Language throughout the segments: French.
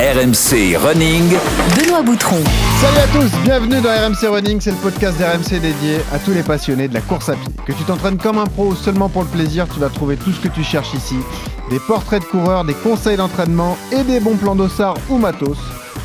RMC Running. Benoît Boutron. Salut à tous, bienvenue dans RMC Running, c'est le podcast d'RMC dédié à tous les passionnés de la course à pied. Que tu t'entraînes comme un pro ou seulement pour le plaisir, tu vas trouver tout ce que tu cherches ici. Des portraits de coureurs, des conseils d'entraînement et des bons plans d'ossard ou matos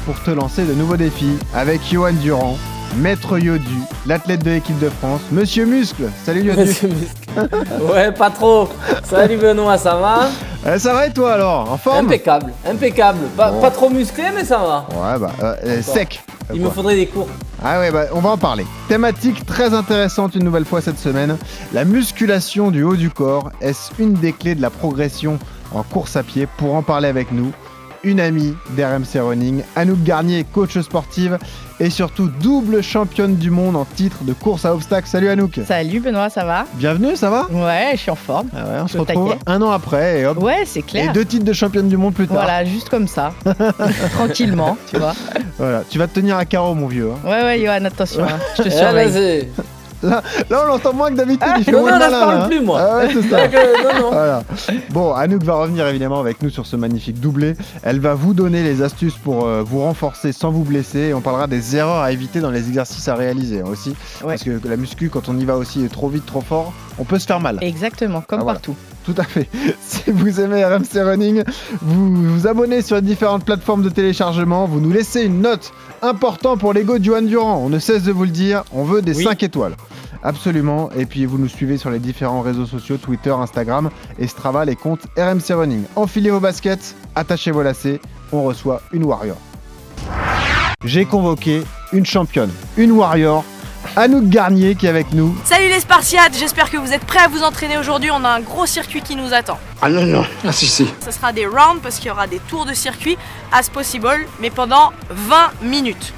pour te lancer de nouveaux défis avec Johan Durand, Maître Yodu, l'athlète de l'équipe de France, Monsieur Muscle. Salut Yodu. Monsieur Muscle. ouais, pas trop. Salut Benoît, ça va Eh, ça va et toi alors En forme Impeccable, impeccable. Pas, Bon. pas trop musclé, mais ça va. Ouais bah euh, euh, sec. Il me faudrait des cours. Ah ouais, bah, on va en parler. Thématique très intéressante une nouvelle fois cette semaine. La musculation du haut du corps. Est-ce une des clés de la progression en course à pied Pour en parler avec nous, une amie d'RMC Running, Anouk Garnier, coach sportive et surtout double championne du monde en titre de course à obstacles. Salut Anouk Salut Benoît, ça va? Bienvenue, ça va? Ouais, je suis en forme. Ah ouais, On se retrouve taquet. un an après et hop. Ouais, c'est Et clair. deux titres de championne du monde plus tard. Voilà, juste comme ça. Tranquillement, tu vois. Voilà. Tu vas te tenir à carreau, mon vieux. hein. Ouais, ouais, Johan, attention, hein, je te Eh, surveille. Là, on l'entend moins que d'habitude. non, non, là, je malin, parle hein. plus, moi. Ah ouais, c'est ça. Donc, non, non. Voilà. Bon, Anouk va revenir évidemment avec nous sur ce magnifique doublé. Elle va vous donner les astuces pour euh, vous renforcer sans vous blesser. Et on parlera des erreurs à éviter dans les exercices à réaliser hein, aussi. Parce que la muscu, quand on y va aussi trop vite, trop fort, on peut se faire mal. Exactement, comme Ah, voilà. partout. Tout à fait. Si vous aimez RMC Running, vous vous abonnez sur les différentes plateformes de téléchargement. Vous nous laissez une note importante pour l'ego de Johan Durand. On ne cesse de vous le dire. On veut des Oui. 5 étoiles. Absolument. Et puis vous nous suivez sur les différents réseaux sociaux Twitter, Instagram et Strava, les comptes RMC Running. Enfilez vos baskets, attachez vos lacets. On reçoit une Warrior. J'ai convoqué une championne, une Warrior, Anouk Garnier qui est avec nous. Salut les Spartiates, j'espère que vous êtes prêts à vous entraîner aujourd'hui. On a un gros circuit qui nous attend. Ah non, non, ah si, si. Ce sera des rounds parce qu'il y aura des tours de circuit as possible, mais pendant 20 minutes.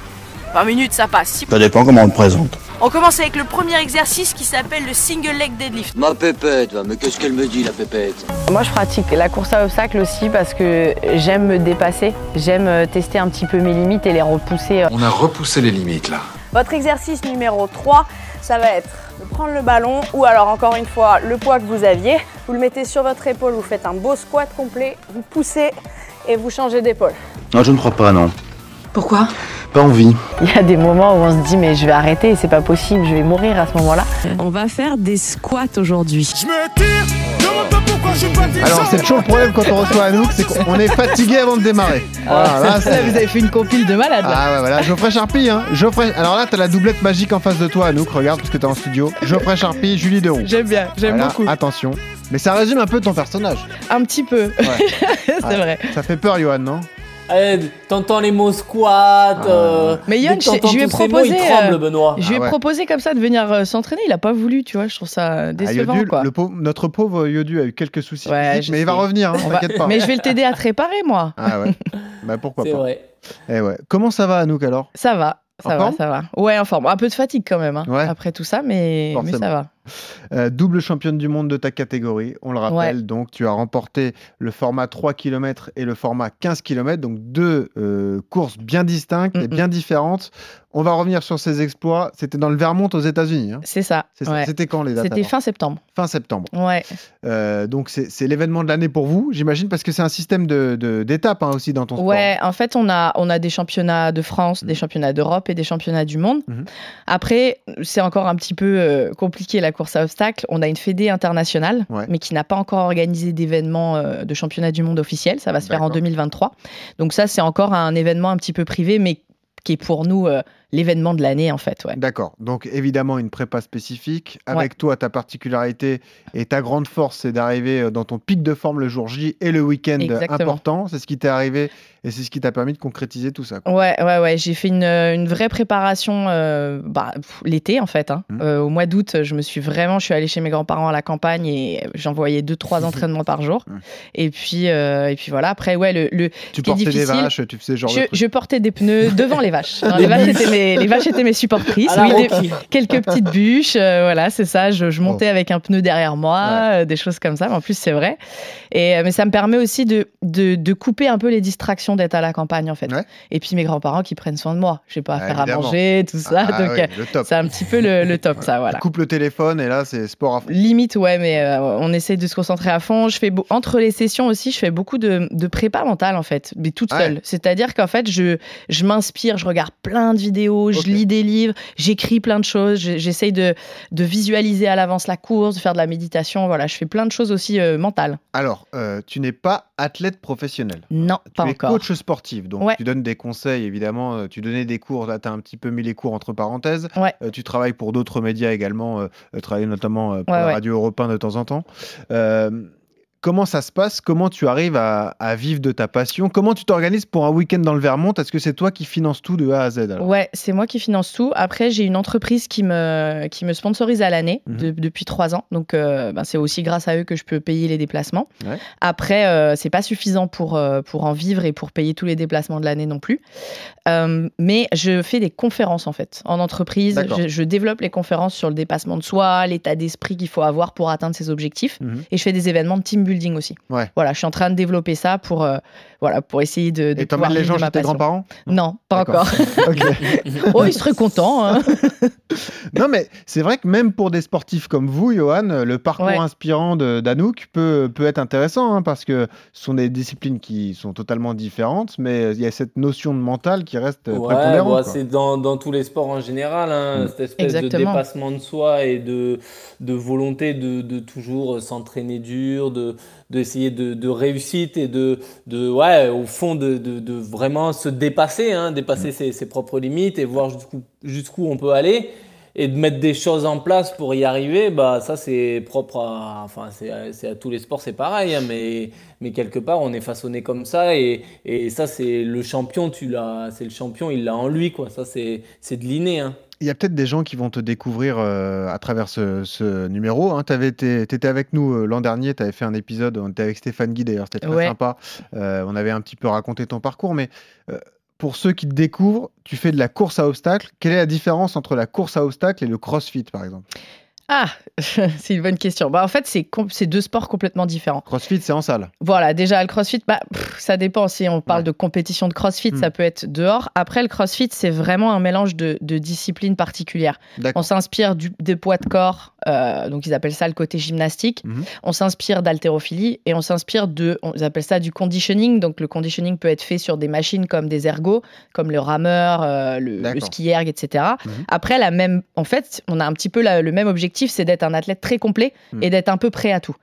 20 minutes, ça passe. Si- Ça dépend comment on le présente. On commence avec le premier exercice qui s'appelle le single leg deadlift. Ma pépette, va, mais qu'est-ce qu'elle me dit la pépette? Moi, je pratique la course à obstacles aussi parce que j'aime me dépasser. J'aime euh, tester un petit peu mes limites et les repousser. euh. On a repoussé les limites là. Votre exercice numéro 3, ça va être de prendre le ballon ou alors encore une fois le poids que vous aviez. Vous le mettez sur votre épaule, vous faites un beau squat complet, vous poussez et vous changez d'épaule. Non, je ne crois pas, non. Pourquoi? Pas envie. Il y a des moments où on se dit mais je vais arrêter, c'est pas possible, je vais mourir à ce moment-là. On va faire des squats aujourd'hui. Alors c'est toujours le problème quand on reçoit Anouk, c'est qu'on est fatigué avant de démarrer. Voilà, là, c'est- Là, vous avez fait une compile de malades. là. Ah ouais voilà, Geoffrey Charpie hein. Geoffrey... Alors là t'as la doublette magique en face de toi Anouk, regarde parce que t'es en studio. Geoffrey Charpie, Julie Deroux. J'aime bien, j'aime Voilà, beaucoup. Attention. Mais ça résume un peu ton personnage. Un petit peu, c'est Ouais. vrai. Ça fait peur Johan, non? T'entends les mots squat. euh, Mais Yann, je- lui ai ces mots, proposé, il tremble, euh, Benoît. Je lui ai Ah ouais. proposé comme ça de venir euh, s'entraîner, il a pas voulu, tu vois, je trouve ça Ah, décevant Yodu, quoi. le pauvre- Notre pauvre Yodu a eu quelques soucis Ouais, physiques, je mais il va revenir, hein, t'inquiète pas. Mais je vais le t'aider à te réparer moi. Ah ouais. Bah pourquoi C'est pas. vrai. Eh ouais. Comment ça va Anouk alors? Ça va, En ça va, forme? ça va. Ouais, en forme. Un peu de fatigue quand même, hein, Ouais. après tout ça, mais, mais ça va. Euh, double championne du monde de ta catégorie, on le rappelle. Donc, tu as remporté le format 3 km et le format 15 km. Donc, deux euh, courses bien distinctes et bien différentes. On va revenir sur ces exploits. C'était dans le Vermont aux États-Unis. hein. C'est ça. Ouais. C'était quand les dates C'était fin septembre. Fin septembre. Ouais. Euh, donc, c'est l'événement de l'année pour vous, j'imagine, parce que c'est un système d'étapes de, hein, aussi dans ton sport. Ouais, en fait, on a, on a des championnats de France, des championnats d'Europe et des championnats du monde. Mhm. Après, c'est encore un petit peu compliqué la course à obstacles. On a une fédé internationale, Ouais. mais qui n'a pas encore organisé d'événement euh, de championnat du monde officiel. Ça va se faire en D'accord. 2023. Donc ça, c'est encore un événement un petit peu privé, mais qui est pour nous euh, l'événement de l'année, en fait. Ouais. D'accord. Donc évidemment une prépa spécifique. Avec toi, ta particularité et ta grande force, c'est d'arriver euh, dans ton pic de forme le jour J et le week-end important. C'est ce qui t'est arrivé et c'est ce qui t'a permis de concrétiser tout ça. quoi. Ouais, ouais, ouais. J'ai fait une, euh, une vraie préparation euh, bah, l'été, en fait. hein. Euh, au mois d'août, je me suis vraiment, je suis allée chez mes grands-parents à la campagne et j'envoyais deux, trois entraînements par jour. Et puis, euh, et puis voilà. Après, ouais, le, le- Tu portais des vaches, tu faisais genre je, de truc. je portais des pneus devant les vaches. Non, les vaches, c'était les, les vaches étaient mes supportrices. Oui, des- quelques petites bûches, euh, voilà, c'est ça. Je, je montais avec un pneu derrière moi, euh, des choses comme ça. Mais en plus, c'est vrai. Et euh, mais ça me permet aussi de, de, de couper un peu les distractions d'être à la campagne, en fait. Ouais. Et puis mes grands-parents qui prennent soin de moi. J'ai pas à Ah, faire à manger, tout ça. Ah, donc oui, le top. c'est un petit peu le, le top, ça, voilà. Coupe le téléphone et là, c'est sport à fond. Limite, ouais, mais on essaie de se concentrer à fond. Je fais entre les sessions aussi, je fais beaucoup de, de prépa mentale en fait, mais toute Ouais. seule. C'est-à-dire qu'en fait, je, je m'inspire, je regarde plein de vidéos, Je lis des livres, j'écris plein de choses, je- j'essaye de, de visualiser à l'avance la course, de faire de la méditation. Voilà, je fais plein de choses aussi euh, mentales. Alors, euh, tu n'es pas athlète professionnel. Non, Tu pas es encore. coach sportif, donc Ouais. tu donnes des conseils, évidemment. euh, Tu donnais des cours, là, tu as un petit peu mis les cours entre parenthèses. Ouais. Euh, tu travailles pour d'autres médias également, travailles notamment pour Ouais, la radio européen de temps en temps. Comment ça se passe? Comment tu arrives à, à vivre de ta passion? Comment tu t'organises pour un week-end dans le Vermont? Est-ce que c'est toi qui finances tout de A à Z alors? Ouais, c'est moi qui finance tout. Après, j'ai une entreprise qui me, qui me sponsorise à l'année Mhm. de- depuis trois ans. Donc, euh, ben, c'est aussi grâce à eux que je peux payer les déplacements. Ouais. Après, euh, c'est pas suffisant pour, euh, pour en vivre et pour payer tous les déplacements de l'année non plus. Euh, mais je fais des conférences en fait en entreprise. Je développe les conférences sur le dépassement de soi, l'état d'esprit qu'il faut avoir pour atteindre ses objectifs. Mhm. Et je fais des événements de team building aussi. Ouais. Voilà, je suis en train de développer ça pour, euh, voilà, pour essayer de, de Et t'emmènes les gens de chez tes grands-parents? Non, pas encore. Ok. Oh, il serait content. hein. Non, mais c'est vrai que même pour des sportifs comme vous, Johan, le parcours Ouais. inspirant de- d'Anouk peut, peut être intéressant hein, parce que ce sont des disciplines qui sont totalement différentes, mais il y a cette notion de mental qui reste Ouais, prépondérante. bah, c'est dans, dans tous les sports en général, hein, Mm. cette espèce de Exactement. dépassement de soi et de, de volonté de, de toujours s'entraîner dur, de d'essayer de, de réussite et de, de ouais, au fond de, de, de vraiment se dépasser, hein, Mm. dépasser ses, ses propres limites et voir jusqu'où jusqu'où on peut aller et de mettre des choses en place pour y arriver, bah ça c'est propre à, enfin c'est à, c'est à tous les sports, c'est pareil, hein, mais mais quelque part on est façonné comme ça et, et ça c'est le champion, tu l'as, c'est le champion, il l'a en lui quoi, ça c'est c'est de l'inné. Hein. Il y a peut-être des gens qui vont te découvrir euh, à travers ce, ce numéro. Hein. Tu étais avec nous euh, l'an dernier, tu avais fait un épisode, on était avec Stéphane Guy d'ailleurs, c'était très Ouais. sympa. Euh, on avait un petit peu raconté ton parcours, mais pour ceux qui te découvrent, tu fais de la course à obstacles. Quelle est la différence entre la course à obstacles et le crossfit par exemple? Ah, c'est une bonne question. Bah, en fait, c'est deux sports complètement différents. Crossfit, c'est en salle. Voilà, déjà, le crossfit, bah, pff, ça dépend. Si on parle Ouais. de compétition de crossfit, Hmm. ça peut être dehors. Après, le crossfit, c'est vraiment un mélange de, de disciplines particulières. On s'inspire du- des poids de corps, euh, donc ils appellent ça le côté gymnastique. Mhm. On s'inspire d'haltérophilie et on s'inspire de, on appelle ça du conditioning. Donc le conditioning peut être fait sur des machines comme des ergots, comme le rameur, euh, le, le ski erg, etc. Mhm. Après, la même, en fait, on a un petit peu la- le même objectif, c'est d'être un athlète très complet Mhm. et d'être un peu prêt à tout.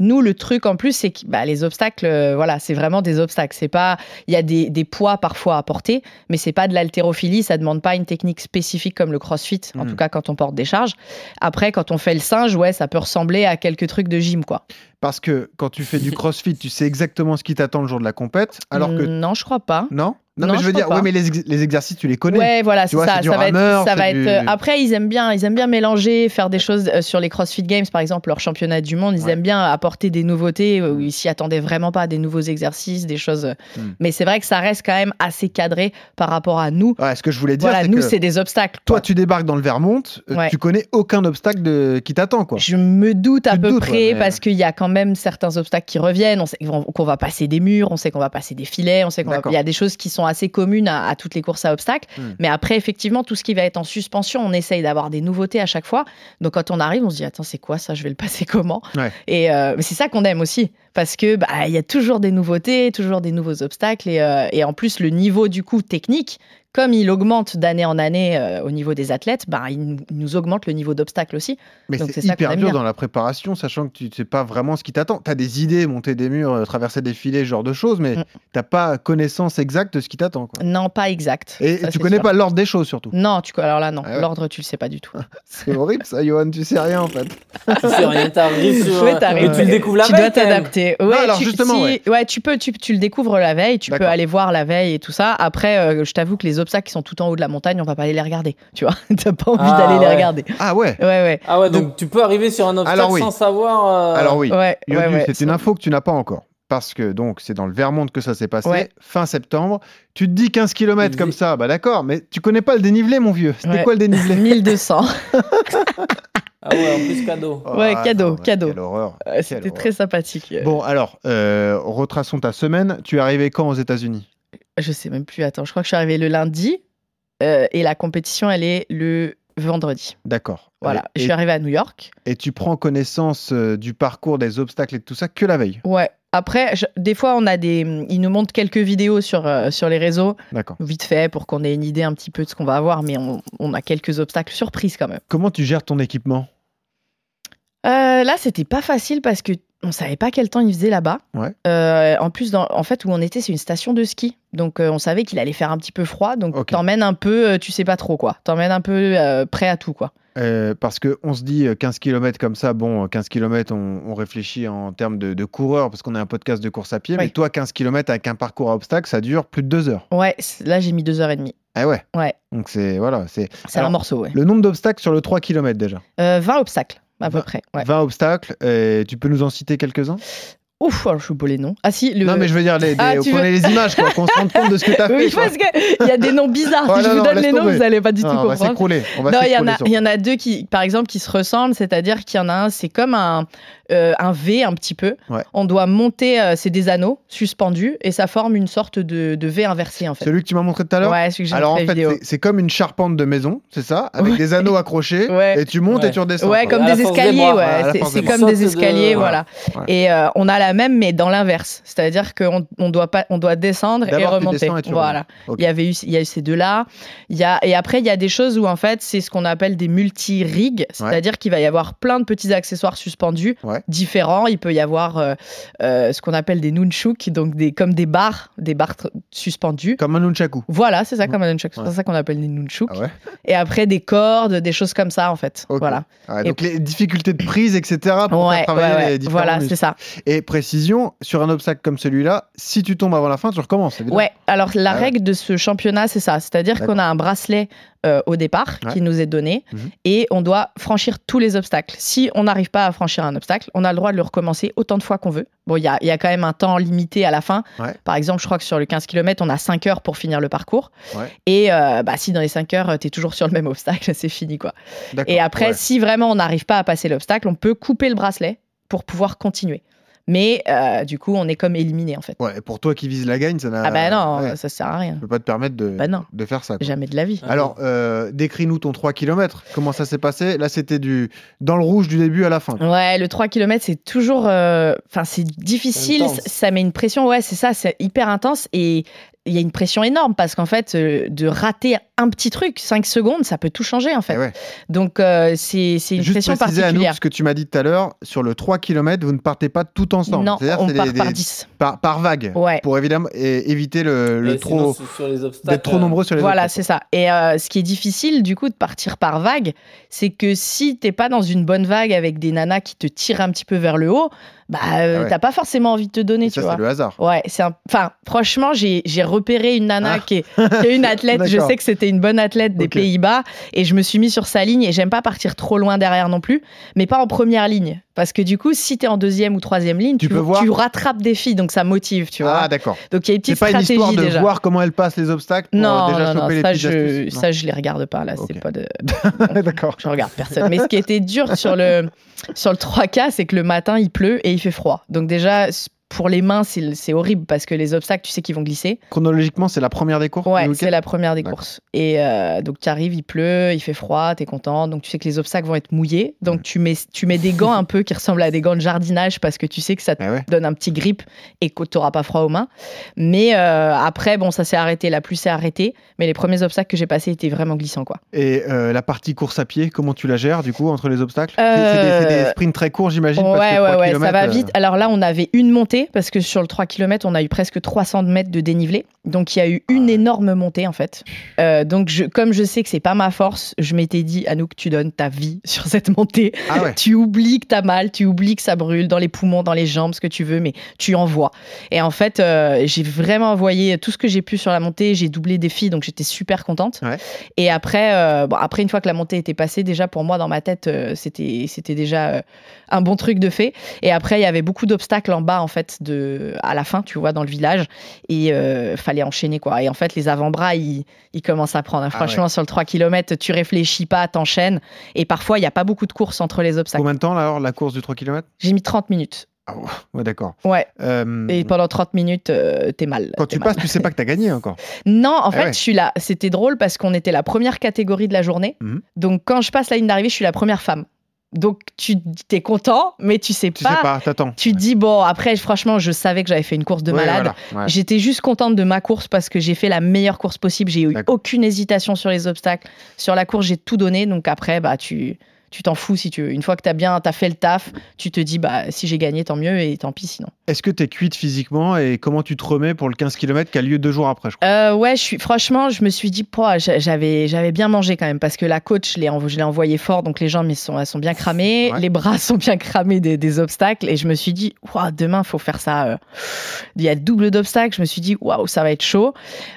Nous, le truc en plus, c'est que bah, les obstacles, euh, voilà, c'est vraiment des obstacles. C'est pas, il y a des, des poids parfois à porter, mais c'est pas de l'haltérophilie. Ça demande pas une technique spécifique comme le CrossFit, en tout cas quand on porte des charges. Après, quand on fait le singe, ouais, ça peut ressembler à quelques trucs de gym, quoi. Parce que quand tu fais du crossfit, tu sais exactement ce qui t'attend le jour de la compète. Alors que. non, je crois pas. Non? Non, Non, mais je veux dire, pas. mais les, ex- les exercices, tu les connais. Ouais, voilà, c'est ça. ça va rameur, être, ça va du- être. euh, Après, ils aiment bien, ils aiment bien mélanger, faire des choses euh, sur les CrossFit Games, par exemple, leur championnat du monde. Ils Ouais. aiment bien apporter des nouveautés euh, où ils s'y attendaient vraiment pas, des nouveaux exercices, des choses. Hmm. Mais c'est vrai que ça reste quand même assez cadré par rapport à nous. Ouais, ce que je voulais dire, Voilà, nous, c'est des obstacles. toi, quoi. tu débarques dans le Vermont, euh, Ouais. tu connais aucun obstacle de... qui t'attend, quoi. Je me doute à Tu peu doutes, près ouais, mais- parce qu'il y a quand même certains obstacles qui reviennent. On sait qu'on va passer des murs, on sait qu'on va passer des filets, on sait qu'il y a des choses qui sont assez communes à, à toutes les courses à obstacles. Hmm. Mais après, effectivement, tout ce qui va être en suspension, on essaye d'avoir des nouveautés à chaque fois. Donc quand on arrive, on se dit attends, c'est quoi ça? Je vais le passer comment? Ouais. Et euh, c'est ça qu'on aime aussi parce que bah il y a toujours des nouveautés, toujours des nouveaux obstacles et, euh, et en plus le niveau du coup technique. Comme il augmente d'année en année euh, au niveau des athlètes, bah, il nous- augmente le niveau d'obstacles aussi. Mais c'est hyper dur bien. dans la préparation, sachant que tu ne sais pas vraiment ce qui t'attend. Tu as des idées, monter des murs, euh, traverser des filets, ce genre de choses, mais Mm. t'as pas connaissance exacte de ce qui t'attend. Non, pas exact. Et Ça, tu connais sûr. pas l'ordre des choses, surtout. Non, tu alors là non, Ah ouais. l'ordre tu le sais pas du tout. C'est horrible, ça, Johan, tu sais rien, en fait. tu sais rien, t'arrives sur. Ouais, tu le découvres la tu veille, dois quand même. t'adapter. Ouais, alors, tu, justement, si- ouais. tu peux, tu, tu le découvres la veille, tu peux aller voir la veille et tout ça. Après, euh, je t'avoue que les obstacles qui sont tout en haut de la montagne, on va pas aller les regarder. Tu vois, t'as pas envie Ah, d'aller les ouais. regarder. Ah ouais Ouais, ouais, Ah ouais, donc tu peux arriver sur un obstacle Alors oui. sans savoir. euh, Alors oui, ouais, Yodu, ouais, ouais. c'est une info que tu n'as pas encore. parce que donc c'est dans le Vermont que ça s'est passé, Ouais. fin septembre. Tu te dis 15 km comme ça, bah d'accord, mais tu connais pas le dénivelé, mon vieux. C'était Ouais. quoi le dénivelé 1200. Ah ouais, en plus cadeau. Ouais, cadeau, ouais, cadeau. Quelle horreur. Euh, Quelle C'était très sympathique. Bon, alors, euh, retraçons ta semaine. Tu es arrivé quand aux États-Unis? Je sais même plus. Attends, je crois que je suis arrivée le lundi euh, et la compétition, elle est le vendredi. D'accord. Voilà. Et, je suis arrivée à New York. et tu prends connaissance euh, du parcours, des obstacles et de tout ça que la veille? Ouais. Après, je- des fois, on a des, ils nous montrent quelques vidéos sur euh, sur les réseaux, D'accord. vite fait, pour qu'on ait une idée un petit peu de ce qu'on va avoir, mais on, on a quelques obstacles surprises quand même. Comment tu gères ton équipement? Euh, là, c'était pas facile parce que on savait pas quel temps il faisait là-bas. Ouais. Euh, en plus, dans, en fait, où on était, c'est une station de ski, donc euh, on savait qu'il allait faire un petit peu froid, donc Ok. t'emmènes un peu, euh, tu sais pas trop quoi, t'emmènes un peu prêt à tout quoi. Euh, parce que on se dit euh, 15 km comme ça, bon, euh, 15 km, on, on réfléchit en termes de, de coureur parce qu'on est un podcast de course à pied. Mais toi, 15 km avec un parcours à obstacles, ça dure plus de deux heures. Ouais, là j'ai mis deux heures et demie. Ah ouais. Ouais. Donc c'est voilà, c'est un morceau, ouais. le nombre d'obstacles sur le 3 km déjà. Euh, 20 obstacles, à peu près. Ouais. 20 obstacles. euh, tu peux nous en citer quelques-uns? Ouf, alors, je suis beau les noms. Ah si, le. Non, mais je veux dire les, Ah, les- veux- ait les images, quoi, qu'on se rende compte de ce que tu as fait. Oui, parce qu'il y a des noms bizarres. Ouais, si je non, vous donne les noms, tomber. vous allez pas du tout Non, on va comprendre. s'écrouler. On va Non, il y, en s'écrouler a, il y en a deux qui, par exemple, qui se ressemblent, c'est-à-dire qu'il y en a un, c'est comme un, euh, un V un petit peu. Ouais. On doit monter, euh, c'est des anneaux suspendus et ça forme une sorte de, de V inversé en fait. Celui que tu m'as montré tout à l'heure Ouais, celui que j'ai Alors en montré fait, c'est- comme une charpente de maison, c'est ça Avec Ouais. des anneaux accrochés, Ouais. et tu montes et tu redescends. Ouais, comme des escaliers, ouais. C'est comme des escaliers, voilà. Et euh, on a la même, mais dans l'inverse. C'est-à-dire qu'on on doit pas, on doit descendre et remonter. et voilà. Il y avait eu, il y a eu ces deux-là. Il y a et après il y a des choses où en fait c'est ce qu'on appelle des multi-rigs, c'est-à-dire qu'il va y avoir plein de petits accessoires suspendus Ouais. différents. Il peut y avoir euh, euh, ce qu'on appelle des nunchuk, donc des comme des barres, des barres suspendues. Comme un nunchaku. Voilà, c'est ça comme un nunchuk. C'est Ouais. ça qu'on appelle des nunchuk. Ah Et après des cordes, des choses comme ça en fait. Voilà. Ouais, donc les difficultés de prise, etc. pour faire travailler les Voilà, c'est ça. Et précision, sur un obstacle comme celui-là, si tu tombes avant la fin, tu recommences. évidemment. Ouais, alors la Ah règle de ce championnat, c'est ça. C'est-à-dire qu'on a un bracelet euh, au départ Ouais. qui nous est donné Mhm. et on doit franchir tous les obstacles. Si on n'arrive pas à franchir un obstacle, on a le droit de le recommencer autant de fois qu'on veut. Bon, il y a, y a quand même un temps limité à la fin. Ouais. Par exemple, je crois que sur le 15 km, on a 5 heures pour finir le parcours. Ouais. Et euh, bah, si dans les 5 heures, tu es toujours sur le même obstacle, c'est fini. quoi. Et après, si vraiment on n'arrive pas à passer l'obstacle, on peut couper le bracelet pour pouvoir continuer. Mais euh, du coup, on est comme éliminé en fait. Ouais, et pour toi qui vise la gagne, ça n'a. Ah bah non, ouais, ça sert à rien. Tu peux pas te permettre de, Bah non. de faire ça. quoi. Jamais de la vie. Alors, euh, décris-nous ton 3 km. Comment ça s'est passé? Là, c'était du dans le rouge du début à la fin. Ouais, le 3 km, c'est toujours. euh, Enfin, c'est difficile, Intense. ça met une pression. Ouais, c'est ça, c'est hyper intense. Et il y a une pression énorme parce qu'en fait, euh, de rater un petit truc, 5 secondes, ça peut tout changer en fait. Eh ouais. Donc, euh, c'est c'est une Juste pression préciser à nous, particulière. ce que tu m'as dit tout à l'heure, sur le 3 km, vous ne partez pas tout ensemble. Non, on part des- par des- 10. par, par vague. Ouais. Pour évidemment éviter le, le trop d'être trop euh, nombreux sur les Voilà, c'est ça. Et euh, ce qui est difficile, du coup, de partir par vague, c'est que si t'es pas dans une bonne vague avec des nanas qui te tirent un petit peu vers le haut, bah, euh, Ah ouais. t'as pas forcément envie de te donner, tu vois. c'est le hasard. Ouais, c'est un... enfin, franchement, j'ai j'ai repéré une nana Ah. qui, est, qui est une athlète. je sais que c'était une bonne athlète des. Pays-Bas et je me suis mis sur sa ligne et j'aime pas partir trop loin derrière non plus, mais pas en première ligne. Parce que du coup, si t'es en deuxième ou troisième ligne, Tu tu, peux voir tu rattrapes des filles, donc ça motive, tu vois. Ah, d'accord. donc il y a une C'est petite pas une stratégie histoire de déjà. voir comment elle passe les obstacles pour non, euh, déjà non, non, les ça petites je, astuces. Non. ça je les regarde pas là, Ok. c'est pas de. D'accord. Je regarde personne. Mais ce qui était dur sur le, sur le 3K, c'est que le matin, il pleut et il fait froid. Donc déjà, pour les mains, c'est horrible parce que les obstacles, tu sais qu'ils vont glisser. Chronologiquement, c'est la première des courses Ouais, c'est la première des courses. Et euh, donc tu arrives, il pleut, il fait froid, t'es content. Donc tu sais que les obstacles vont être mouillés. Mm. Donc tu mets, tu mets des gants un peu qui ressemblent à des gants de jardinage parce que tu sais que ça te ouais. donne un petit grip et que t'auras pas froid aux mains. Mais euh, après, bon, ça s'est arrêté. La pluie s'est arrêtée. Mais les premiers obstacles que j'ai passés étaient vraiment glissants, quoi. Et euh, la partie course à pied, comment tu la gères du coup entre les obstacles? C'est- des, sprints très courts, j'imagine. parce Ouais, que ouais, 3 ouais, ça va vite. Alors là, on avait une montée parce que sur le 3 km, on a eu presque 300 mètres de dénivelé. Donc il y a eu une énorme montée en fait. Euh, donc je, comme je sais que c'est pas ma force, je m'étais dit, Anouk, tu donnes ta vie sur cette montée. Ah ouais. Tu oublies que t'as mal, tu oublies que ça brûle dans les poumons, dans les jambes, ce que tu veux, mais tu envoies. Et en fait, euh, j'ai vraiment envoyé tout ce que j'ai pu sur la montée. J'ai doublé des filles, donc j'étais super contente. Ouais. Et après, euh, bon, après une fois que la montée était passée, déjà pour moi dans ma tête, c'était c'était déjà un bon truc de fait. Et après, il y avait beaucoup d'obstacles en bas en fait de, à la fin, tu vois, dans le village. Et euh, fallait enchaîner, quoi. Et en fait, les avant-bras, ils, ils commencent à prendre. Ah Franchement, sur le 3 km, tu réfléchis pas, t'enchaînes. Et parfois, il n'y a pas beaucoup de courses entre les obstacles. Combien de temps, là, alors, la course du 3 km J'ai mis 30 minutes. ah, Ouais, d'accord. Ouais. Euh, Et pendant 30 minutes, euh, t'es mal. quand tu mal. passes, tu sais pas que t'as gagné encore. Non, en Ah fait, ouais. je suis là. C'était drôle parce qu'on était la première catégorie de la journée. Mhm. Donc, quand je passe la ligne d'arrivée, je suis la première femme. Donc, tu es content, mais tu sais Tu pas. sais pas, t'attends. Tu te dis, bon, après, franchement, je savais que j'avais fait une course de malade. voilà, ouais. J'étais juste contente de ma course parce que j'ai fait la meilleure course possible. J'ai eu D'accord. aucune hésitation sur les obstacles. Sur la course, j'ai tout donné. Donc après, bah, tu tu t'en fous si tu veux. Une fois que tu as bien t'as fait le taf, tu te dis, bah, si j'ai gagné, tant mieux et tant pis sinon. Est-ce que t'es cuite physiquement et comment tu te remets pour le 15 km qui a lieu deux jours après, je crois? Euh, ouais, je suis, franchement, je me suis dit, j'avais, j'avais bien mangé quand même parce que la coach, je l'ai, envoyé fort, donc les jambes sont, elles sont bien cramées, Ouais. les bras sont bien cramés des, des obstacles, et je me suis dit, Ouah, demain, faut faire ça. euh, Il y a double d'obstacles, je me suis dit, waouh, ça va être chaud.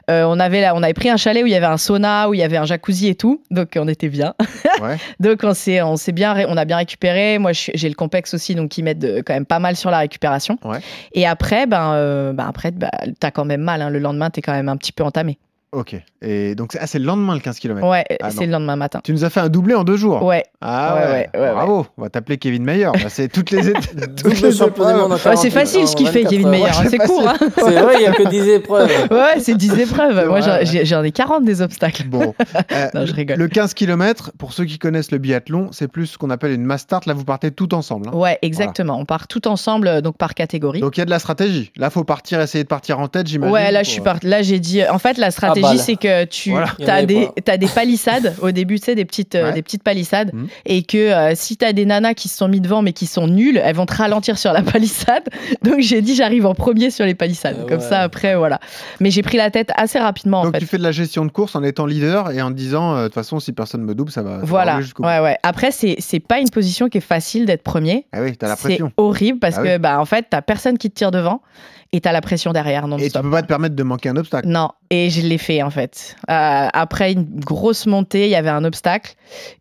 Euh, on avait là, on avait pris un chalet où il y avait un sauna, où il y avait un jacuzzi et tout, donc on était bien. Ouais. donc on s'est, on s'est bien, on a bien récupéré. Moi, j'ai le complexe aussi, donc qui m'aide euh, quand même pas mal sur la récupération. Ouais. Et après, ben, euh, ben après, ben, t'as quand même mal. hein. Le lendemain, t'es quand même un petit peu entamé. Ok. Et donc, c'est- ah, c'est le lendemain le 15 km. Ouais, Ah, c'est le lendemain matin. Tu nous as fait un doublé en deux jours. Ouais, Ah Ouais, ouais, ouais, ouais, bravo. On va t'appeler Kevin Meyer. Bah, c'est toutes les toutes épreuves. 48 c'est facile ce qu'il fait, 24 Kevin. Meyer. hein, c'est court. Hein C'est vrai, il n'y a que 10 épreuves. ouais, c'est 10 épreuves. Moi, j'en- vrai. j'ai- j'en ai 40 des obstacles. Bon, Euh, Non, je rigole. le 15 km, pour ceux qui connaissent le biathlon, c'est plus ce qu'on appelle une mass start. Là, vous partez tout ensemble. hein. Ouais, exactement. On part tout ensemble, euh, donc par catégorie. Donc, il y a de la stratégie. Là, faut partir, essayer de partir en tête, j'imagine. Ouais, là, je suis. Là, j'ai dit. En fait, la stratégie, balle. c'est que tu Voilà. En as avait des, palissades au début, tu sais, des petites, euh, Ouais. des petites palissades, Mhm. et que euh, si tu as des nanas qui se sont mis devant mais qui sont nulles, elles vont te ralentir sur la palissade. Donc, j'ai dit, j'arrive en premier sur les palissades. Ah Comme ouais. ça, après, voilà. Mais j'ai pris la tête assez rapidement, en Donc, fait. tu fais de la gestion de course en étant leader et en disant, euh, de toute façon, si personne me double, ça va. ça va Voilà. bout. Ouais, ouais. Après, c'est c'est pas une position qui est facile d'être premier. Ah oui, t'as la C'est pression. horrible parce Ah que, bah, en fait, t'as personne qui te tire devant et t'as la pression derrière Et tu peux pas te permettre de manquer un obstacle. Non, et je l'ai fait en fait. Euh, après une grosse montée, il y avait un obstacle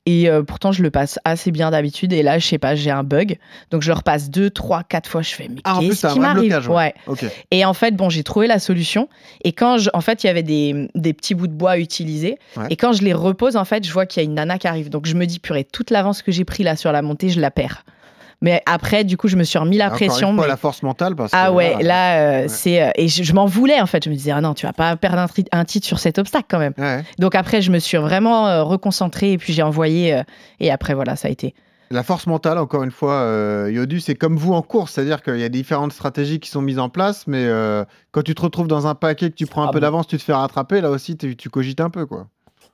et euh, pourtant je le passe assez bien d'habitude. Et là, je sais pas, j'ai un bug, donc je le repasse deux, trois, quatre fois. Je fais mais Ah, en plus, qu'est-ce qui m'arrive? blocage, ouais. Ouais. Ok. Et en fait, bon, j'ai trouvé la solution. Et quand je, en fait, il y avait des, des petits bouts de bois utilisés. Ouais. Et quand je les repose, en fait, je vois qu'il y a une nana qui arrive. Donc je me dis purée, toute l'avance que j'ai pris là sur la montée, je la perds. Mais après, du coup, je me suis remis la Encore pression. une fois, mais- la force mentale. Parce ah que, ouais, voilà. là, euh, Ouais. c'est. euh, et je, je m'en voulais, en fait. Je me disais, ah non, tu vas pas perdre un, tri- un titre sur cet obstacle quand même. Ouais. Donc après, je me suis vraiment euh, reconcentrée et puis j'ai envoyé. euh, et après, voilà, ça a été. La force mentale, encore une fois, euh, Yodu, c'est comme vous en course, c'est-à-dire qu'il y a différentes stratégies qui sont mises en place, mais euh, quand tu te retrouves dans un paquet, que tu prends un Ah peu bon. d'avance, tu te fais rattraper, là aussi, tu, tu cogites un peu, quoi.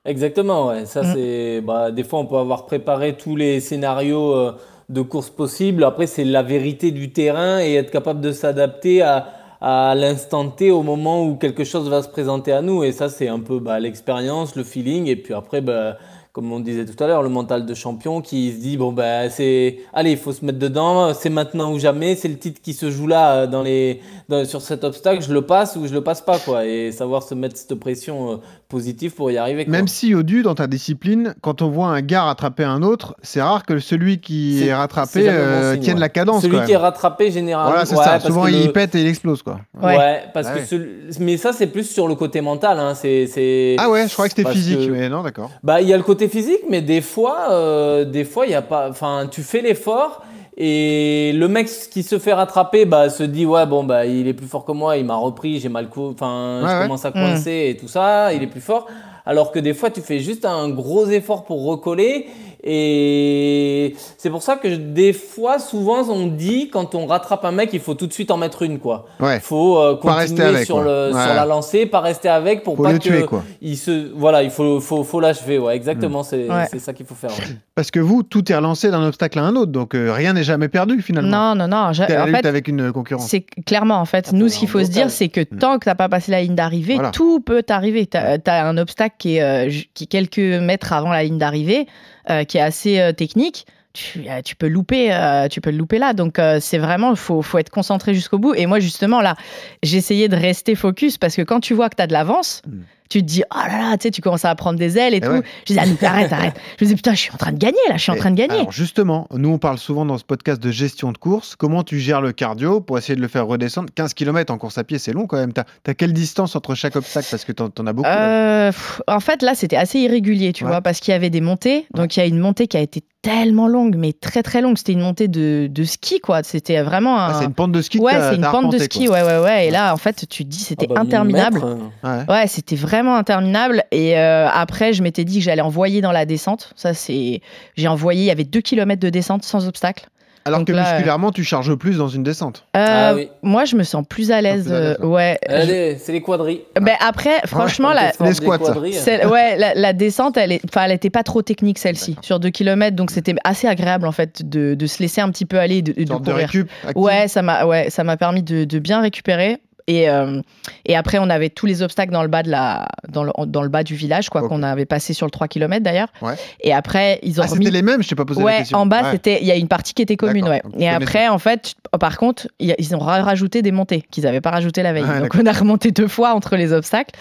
Exactement, ouais. Ça, Mm. c'est. Bah, des fois, on peut avoir préparé tous les scénarios euh, de course possibles. Après, c'est la vérité du terrain et être capable de s'adapter à, à l'instant T au moment où quelque chose va se présenter à nous. Et ça, c'est un peu bah, l'expérience, le feeling. Et puis après, bah, comme on disait tout à l'heure, le mental de champion qui se dit bon, bah, c'est. Allez, il faut se mettre dedans. C'est maintenant ou jamais. C'est le titre qui se joue là euh, dans les, dans- sur cet obstacle. Je le passe ou je le passe pas, quoi. Et savoir se mettre cette pression euh, positive pour y arriver. quoi. Même si, Yodu, dans ta discipline, quand on voit un gars rattraper un autre, c'est rare que celui qui C'est- est rattrapé euh, signe, tienne ouais. la cadence, Celui quand qui est rattrapé généralement. Voilà, c'est ouais, ça. parce Souvent, que il le- pète et il explose, quoi. Ouais. Ouais, parce que mais ça c'est plus sur le côté mental. Hein. C'est. Ah ouais, je croyais que c'était physique, que- mais non, d'accord. Bah il y a le côté physique, mais des fois, euh, des fois il y a pas. Enfin, tu fais l'effort et le mec qui se fait rattraper, bah se dit ouais bon bah il est plus fort que moi, il m'a repris, j'ai mal cou... Enfin, Ouais, je ouais. commence à coincer et tout ça, il est plus fort. Alors que des fois tu fais juste un gros effort pour recoller et c'est pour ça que des fois, souvent on dit quand on rattrape un mec, il faut tout de suite en mettre une quoi. Ouais. faut euh, Pas rester continuer avec, sur, quoi. le, Ouais. sur la lancée, pas rester avec pour Faut pas le que tuer, quoi. il se voilà, il faut faut faut l'achever, ouais, exactement, c'est Ouais. c'est ça qu'il faut faire. ouais. Parce que vous, tout est relancé d'un obstacle à un autre, donc euh, rien n'est jamais perdu, finalement. Non, non, non. la En fait, avec une concurrence. c'est clairement, en fait, nous, ce qu'il faut se dire, c'est que tant que t'as pas passé la ligne d'arrivée, Voilà. tout peut t'arriver. T'as as un obstacle qui est, euh, ju- qui est quelques mètres avant la ligne d'arrivée, euh, qui est assez euh, technique. Tu, euh, tu peux louper, tu peux le louper là. Donc c'est vraiment, faut, faut être concentré jusqu'au bout. Et moi justement là, j'essayais de rester focus parce que quand tu vois que tu as de l'avance, Mm. Tu te dis, oh là là, tu sais, tu commences à prendre des ailes et, Et tout. ouais. Je disais, Anouk, arrête, arrête. Je me disais, putain, je suis en train de gagner là, je suis en train de gagner. Alors justement, nous on parle souvent dans ce podcast de gestion de course. Comment tu gères le cardio pour essayer de le faire redescendre? 15 km en course à pied, c'est long quand même. T'as as quelle distance entre chaque obstacle? Parce que t'en en as beaucoup. Euh, pff, en fait, là, c'était assez irrégulier, tu Ouais. vois, parce qu'il y avait des montées. Donc, il y a une montée qui a été tellement longue, mais très très longue. C'était une montée de, de ski, quoi. C'était vraiment un. Ah, c'est une pente de ski. Ouais, c'est une pente de ski, quoi. ouais, ouais, ouais. Et là, en fait, tu te dis, c'était Ah bah, interminable. mille mètres, Ouais. Ouais, c'était vraiment interminable. Et euh, après, je m'étais dit que j'allais envoyer dans la descente. Ça, c'est. J'ai envoyé, il y avait 2 km de descente sans obstacle. Alors Donc que là, musculairement, tu charges plus dans une descente. Euh, Ah oui. Moi, je me sens plus à l'aise. euh, ouais. Allez, c'est les quadrilles. Ben, après, franchement, la, les squats. C'est- ouais, la, la descente, elle est, enfin, elle était pas trop technique celle-ci, sur 2 km, donc c'était assez agréable en fait de, de se laisser un petit peu aller de, de Sorte de courir. récup. active. ouais, ça m'a, ouais, ça m'a permis de, de bien récupérer. Et, euh, et après, on avait tous les obstacles dans le bas de la, dans le, dans le bas du village, quoi, qu'on avait passé sur le 3 km d'ailleurs. Ouais. Et après, ils ont Ah, remis. c'était les mêmes, je t'ai pas posé la Ouais, question. en bas, Ouais. c'était, il y a une partie qui était commune, ouais. donc Et après, en fait, oh, par contre, il y a- ils ont ra- rajouté des montées qu'ils n'avaient pas rajouté la veille. Ouais, donc on a remonté deux fois entre les obstacles.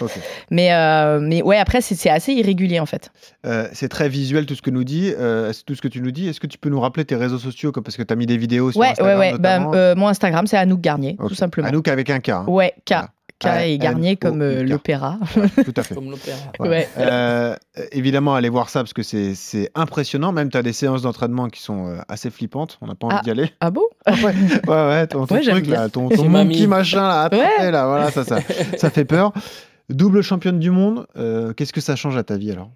Mais, euh, mais ouais, après, c'est, assez irrégulier en fait. Euh, c'est très visuel tout ce que nous dit, euh, tout ce que tu nous dis. Est-ce que tu peux nous rappeler tes réseaux sociaux parce que tu as mis des vidéos sur Ouais, Instagram ouais, ouais. Bah, notamment. euh, mon Instagram, c'est Anouk Garnier, tout simplement. Anouk avec un K. hein. Ouais, K. Voilà. K A- et Garnier comme euh, l'opéra. Tout à fait. Comme l'opéra. Ouais. Euh, évidemment, allez voir ça parce que c'est c'est impressionnant. Même, tu as des séances d'entraînement qui sont euh, assez flippantes. On n'a pas envie Ah. d'y aller. Ah bon? Ouais, ouais, ouais, ton, ton Ouais, j'aime truc, bien. là, ton, monkey machin, là, Ouais. là, voilà, ça, ça, ça fait peur. Double championne du monde, euh, qu'est-ce que ça change à ta vie alors?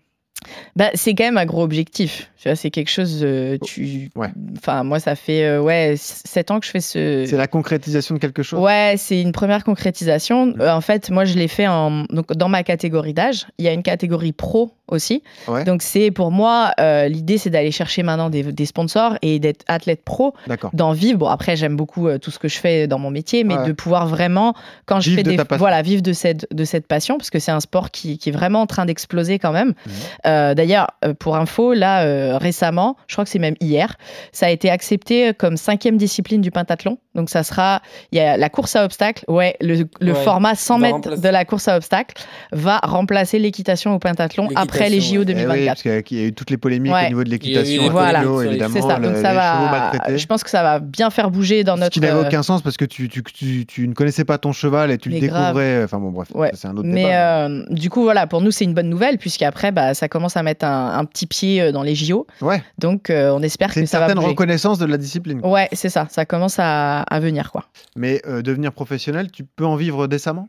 Bah, c'est quand même un gros objectif. Tu vois, c'est quelque chose. euh, tu... Ouais. Enfin, moi, ça fait euh, ouais, 7 ans que je fais ce. C'est la concrétisation de quelque chose? Ouais, c'est une première concrétisation. Euh, en fait, moi, je l'ai fait en... Donc, dans ma catégorie d'âge. Il y a une catégorie pro aussi. Ouais. Donc, c'est pour moi, euh, l'idée, c'est d'aller chercher maintenant des, des sponsors et d'être athlète pro, d'en vivre. Bon, après, j'aime beaucoup euh, tout ce que je fais dans mon métier, mais Ouais. de pouvoir vraiment, quand je Vivre fais de des. Voilà, vivre de cette, de cette passion, parce que c'est un sport qui, qui est vraiment en train d'exploser quand même. Mhm. Euh, D'ailleurs, pour info, là, récemment, je crois que c'est même hier, ça a été accepté comme cinquième discipline du pentathlon. Donc, ça sera, il y a la course à obstacles. Ouais, le, le Ouais, format 100 va mètres remplacer. de la course à obstacles va remplacer l'équitation au pentathlon après les JO ouais. Eh oui, 2024. parce qu'il y a- eu toutes les polémiques Ouais. au niveau de l'équitation, Voilà. Évidemment, C'est ça, le- donc ça les chevaux va. maltraités. Je pense que ça va bien faire bouger dans Ce notre. qui n'avait euh, aucun sens parce que tu, tu, tu, tu ne connaissais pas ton cheval et tu le grave. découvrais. Enfin bon, bref, Ouais. c'est un autre Mais débat. euh, du coup, voilà, pour nous, c'est une bonne nouvelle, puisqu'après, bah, ça commence à mettre un, un petit pied euh, dans les JO. Ouais, Donc, euh, on espère que une ça va certaine bouger. reconnaissance de la discipline. Ouais, c'est ça, ça commence à, à venir, quoi. Mais euh, devenir professionnel, tu peux en vivre décemment?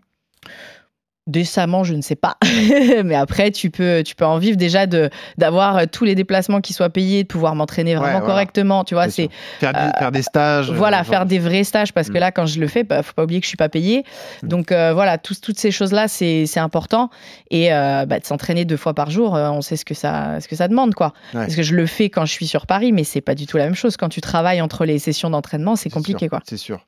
Décemment, je ne sais pas. Mais après, tu peux, tu peux en vivre déjà de d'avoir euh, tous les déplacements qui soient payés, de pouvoir m'entraîner vraiment Ouais, voilà. correctement. Tu vois, c'est faire, euh, faire des stages. euh, voilà, genre- faire des vrais stages parce que Mm. là, quand je le fais, bah, faut pas oublier que je suis pas payée. Mm. Donc euh, voilà, tous- toutes ces choses-là, c'est c'est important. Et euh, bah, de s'entraîner deux fois par jour, on sait ce que ça, ce que ça demande, quoi. Ouais. Parce que je le fais quand je suis sur Paris, mais c'est pas du tout la même chose. Quand tu travailles entre les sessions d'entraînement, c'est compliqué, sûr, quoi. C'est sûr.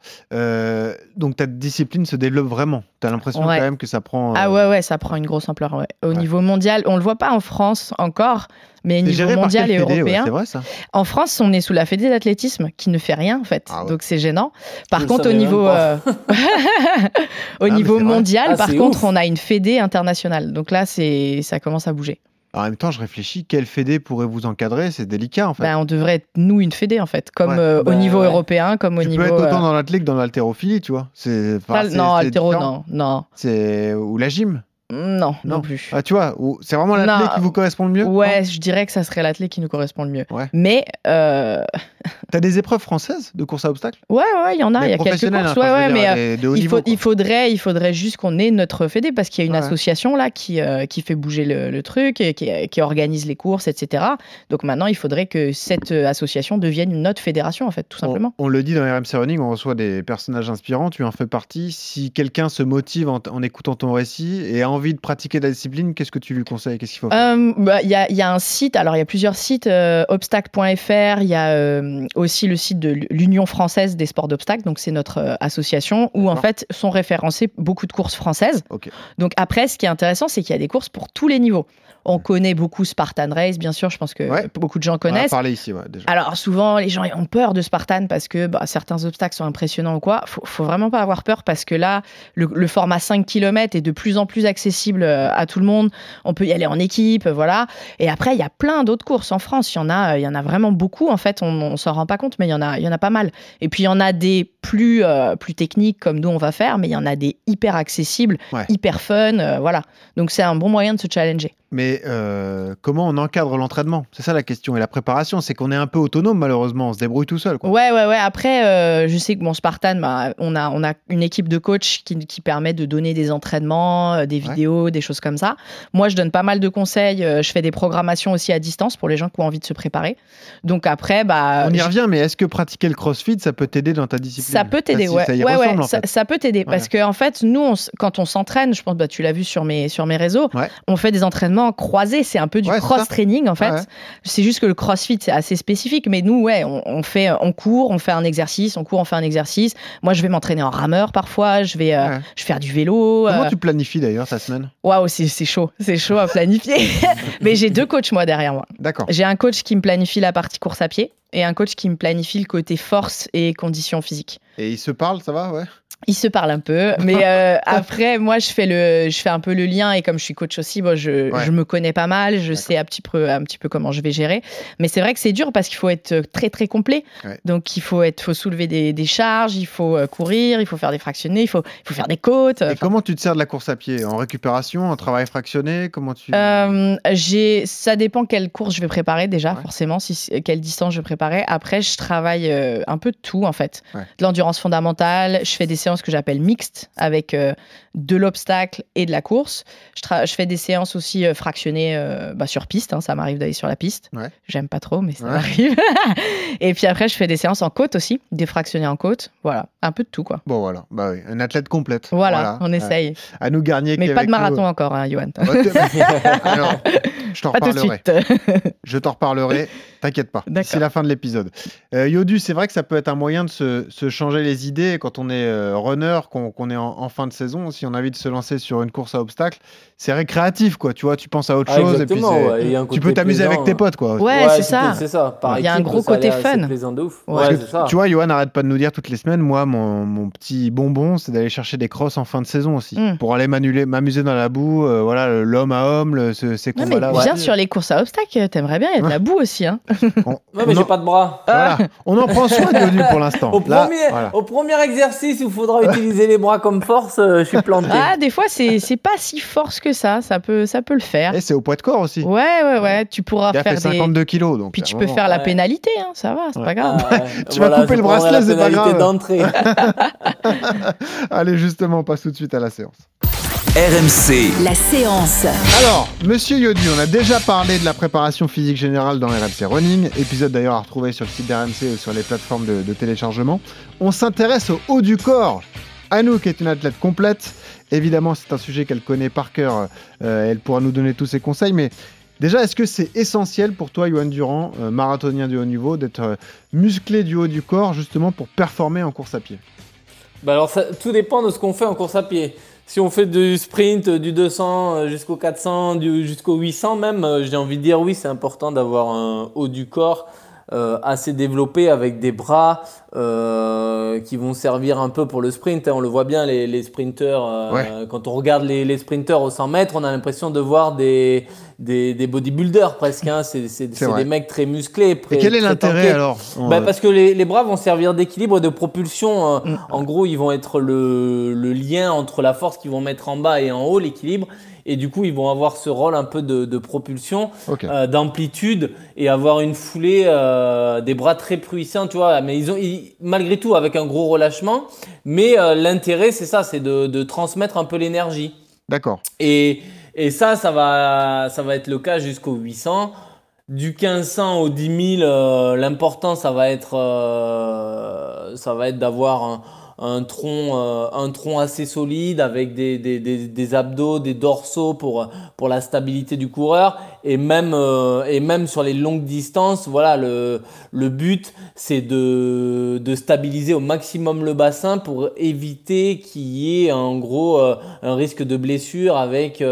Donc ta discipline se développe vraiment? Tu as l'impression Ouais. quand même que ça prend. Ah euh, ouais, ouais, ça prend une grosse ampleur. ouais. Au Ouais. niveau mondial, on le voit pas en France encore, mais au niveau mondial et fédé, ouais, européen. c'est vrai ça En France, on est sous la fédé d'athlétisme qui ne fait rien en fait, Ah ouais. donc c'est gênant. Par Je contre, au niveau, euh, au Ah, niveau mondial, Ah, par contre, ouf. on a une fédé internationale. Donc là, c'est ça commence à bouger. En même temps, je réfléchis, quelle fédé pourrait vous encadrer? C'est délicat en fait. Ben, on devrait être nous une fédé en fait, comme Ouais. euh, au Bah, niveau ouais. européen, comme au tu niveau. peux être autant euh, dans l'athlétique que dans l'haltérophilie, tu vois. C'est, enfin, pas- c'est- non, c'est altéro, différent. non, non, C'est ou la gym. Non, non, Non. plus. Ah, tu vois, c'est vraiment l'athlète qui vous correspond le mieux. Ouais, je dirais que ça serait l'athlète qui nous correspond le mieux. Ouais. Mais euh, T'as des épreuves françaises de course à obstacles? Ouais, ouais, il y en a, il y a quelques courses. hein, Ouais, ouais, mais euh, il, niveau, faut, quoi. il, faudrait, il faudrait juste qu'on ait notre fédé parce qu'il y a une Ouais. association là qui, euh, qui fait bouger le, le truc et qui, qui organise les courses, etc. Donc maintenant, il faudrait que cette association devienne une autre fédération, en fait, tout simplement. on le dit dans RMC Running, on reçoit des personnages inspirants, tu en fais partie. Si quelqu'un se motive en, en écoutant ton récit et a envie de pratiquer la discipline, qu'est-ce que tu lui conseilles? Qu'est-ce qu'il faut Euh, bah, Il y, a, il y a un site, alors il y a plusieurs sites, euh, obstacle.fr, il y a euh, aussi le site de l'Union française des sports d'obstacles, donc c'est notre association, où en fait sont référencées beaucoup de courses françaises. Donc après, ce qui est intéressant, c'est qu'il y a des courses pour tous les niveaux. On connaît beaucoup Spartan Race, bien sûr, je pense que Ouais. beaucoup de gens On en a connaissent. parlé ici, ouais, déjà. Alors souvent, les gens ont peur de Spartan parce que bah, certains obstacles sont impressionnants ou quoi. Faut, faut vraiment pas avoir peur parce que là, le, le format 5 km est de plus en plus accessible euh, à tout le monde. On peut y aller en équipe, voilà. Et après, il y a plein d'autres courses en France. Il y en a, il y en a vraiment beaucoup. En fait, on, on s'en rend pas compte, mais il y en a, il y en a pas mal. Et puis il y en a des plus euh, plus techniques comme nous on va faire, mais il y en a des hyper accessibles, Ouais. hyper fun, euh, voilà. Donc c'est un bon moyen de se challenger. Mais euh, comment on encadre l'entraînement? C'est ça la question. Et la préparation, c'est qu'on est un peu autonome, malheureusement. On se débrouille tout seul. Quoi. Ouais, ouais, ouais. Après, euh, je sais que bon, Spartan, bah, on, a, on a une équipe de coachs qui, qui permet de donner des entraînements, euh, des Ouais. vidéos, des choses comme ça. Moi, je donne pas mal de conseils. je fais des programmations aussi à distance pour les gens qui ont envie de se préparer. Donc après, bah, On y revient, mais est-ce que pratiquer le crossfit, ça peut t'aider dans ta discipline? Ça peut t'aider, ouais. Ça y ouais, ouais, en ça, fait. ça peut t'aider parce que en fait, nous, on quand on s'entraîne, je pense, bah, tu l'as vu sur mes sur mes réseaux, on fait des entraînements croisés. C'est un peu du Ouais, c'est ça. cross training en fait. Ouais. C'est juste que le CrossFit c'est assez spécifique, mais nous, ouais, on, on fait, on court, on fait un exercice, on court, on fait un exercice. Moi, je vais m'entraîner en rameur parfois. Je vais, euh, Ouais. je vais faire du vélo. Comment euh, tu planifies d'ailleurs ta semaine? Waouh, c'est c'est chaud, c'est chaud à planifier. mais j'ai deux coachs moi derrière moi. D'accord. J'ai un coach qui me planifie la partie course à pied et un coach qui me planifie le côté force et conditions physiques. Et ils se parlent, ça va Ouais? Ils se parlent un peu, mais euh, après, moi, je fais, le, je fais un peu le lien et comme je suis coach aussi, moi, je, Ouais. je me connais pas mal, je sais un petit, peu, un petit peu comment je vais gérer. Mais c'est vrai que c'est dur parce qu'il faut être très, très complet. Ouais. Donc, il faut, être, faut soulever des, des charges, il faut euh, courir, il faut faire des fractionnés, il faut, il faut faire des côtes. Et comment tu te sers de la course à pied? En récupération, en travail fractionné Comment tu Euh, j'ai, ça dépend quelle course je vais préparer déjà, Ouais. forcément, si, quelle distance je vais Après, je travaille euh, un peu de tout en fait. Ouais. De l'endurance fondamentale, je fais des séances que j'appelle mixtes avec euh, de l'obstacle et de la course. Je, je fais des séances aussi euh, fractionnées bah, sur piste, hein, ça m'arrive d'aller sur la piste. Ouais. J'aime pas trop, mais ça Ouais. m'arrive. et puis après, je fais des séances en côte aussi, des fractionnés en côte. Voilà, un peu de tout quoi. Bon, voilà. Bah oui, une athlète complète. Voilà, on essaye. À nous Garnier mais qui pas avec de nous. marathon encore, hein, Johan. Alors, je t'en reparlerai. Je t'en reparlerai, t'inquiète pas. C'est la fin de l'épisode. Euh, Yodu, c'est vrai que ça peut être un moyen de se, se changer les idées quand on est euh, runner, qu'on est en, en fin de saison. Si on a envie de se lancer sur une course à obstacles, c'est récréatif, quoi. Tu vois, tu penses à autre Ah, chose et puis ouais, tu peux t'amuser avec tes hein. potes, quoi. Ouais, c'est ça. Il y a un gros côté fun. de ouf. Ouais. Que ça. Tu vois, Johan arrête pas de nous dire toutes les semaines, moi, mon, mon petit bonbon, c'est d'aller chercher des crosses en fin de saison aussi. Mm. Pour aller m'amuser dans la boue, euh, voilà, l'homme à homme, le- ce- ces Non, mais combats-là. viens sur les courses à obstacles, t'aimerais bien, il y a de la boue aussi. Hein. Pas de bras. voilà. on en prend soin de Yodu pour l'instant. Au Là, premier, voilà. au premier exercice où il faudra utiliser les bras comme force, euh, je suis planté. Ah, des fois, c'est c'est pas si force que ça, ça peut, ça peut le faire. Et c'est au poids de corps aussi. Ouais, ouais, ouais, tu pourras Il a fait faire des... 52 kilos. Donc Puis tu peux faire la pénalité, hein, ça va, c'est Ouais. pas grave. Ah, ouais. Tu vas couper le bracelet, c'est pas pénalité grave. d'entrée. Allez, justement, on passe tout de suite à la séance. RMC, La séance. Alors, monsieur Yodu, on a déjà parlé de la préparation physique générale dans RMC Running, épisode d'ailleurs à retrouver sur le site d'RMC ou sur les plateformes de, de téléchargement. On s'intéresse au haut du corps. Anouk est une athlète complète. Évidemment, c'est un sujet qu'elle connaît par cœur. Euh, elle pourra nous donner tous ses conseils. Mais déjà, est-ce que c'est essentiel pour toi, Johan Durand, euh, marathonien de haut niveau, d'être euh, musclé du haut du corps justement pour performer en course à pied? Bah alors ça, tout dépend de ce qu'on fait en course à pied. Si on fait du sprint, du 200 euh, jusqu'au 400, du- jusqu'au 800 même, euh, j'ai envie de dire oui, c'est important d'avoir un haut du corps euh, assez développé avec des bras euh, qui vont servir un peu pour le sprint. hein. On le voit bien, les, les sprinteurs, euh, Ouais. quand on regarde les, les sprinteurs au 100 mètres, on a l'impression de voir des, des, des bodybuilders presque. hein. C'est c'est- des mecs très musclés. Et très- quel est l'intérêt alors Bah, parce que les, les bras vont servir d'équilibre et de propulsion. euh, Mm. En gros, ils vont être le, le lien entre la force qu'ils vont mettre en bas et en haut, l'équilibre. Et du coup, ils vont avoir ce rôle un peu de, de propulsion, euh, d'amplitude et avoir une foulée, euh, des bras très puissants, tu vois. Mais ils ont, ils- malgré tout, avec un gros relâchement. Mais euh, l'intérêt, c'est ça, c'est de, de transmettre un peu l'énergie. D'accord. Et, et ça, ça va, ça va être le cas jusqu'au 800. Du 1500 au 10 000, euh, l'important, ça va être, euh, ça va être d'avoir un, un tronc, euh, un tronc assez solide avec des, abdos, des dorsaux pour, la stabilité du coureur. Et même, euh, et même sur les longues distances, voilà, le, but, c'est de, stabiliser au maximum le bassin pour éviter qu'il y ait en gros euh, un risque de blessure avec,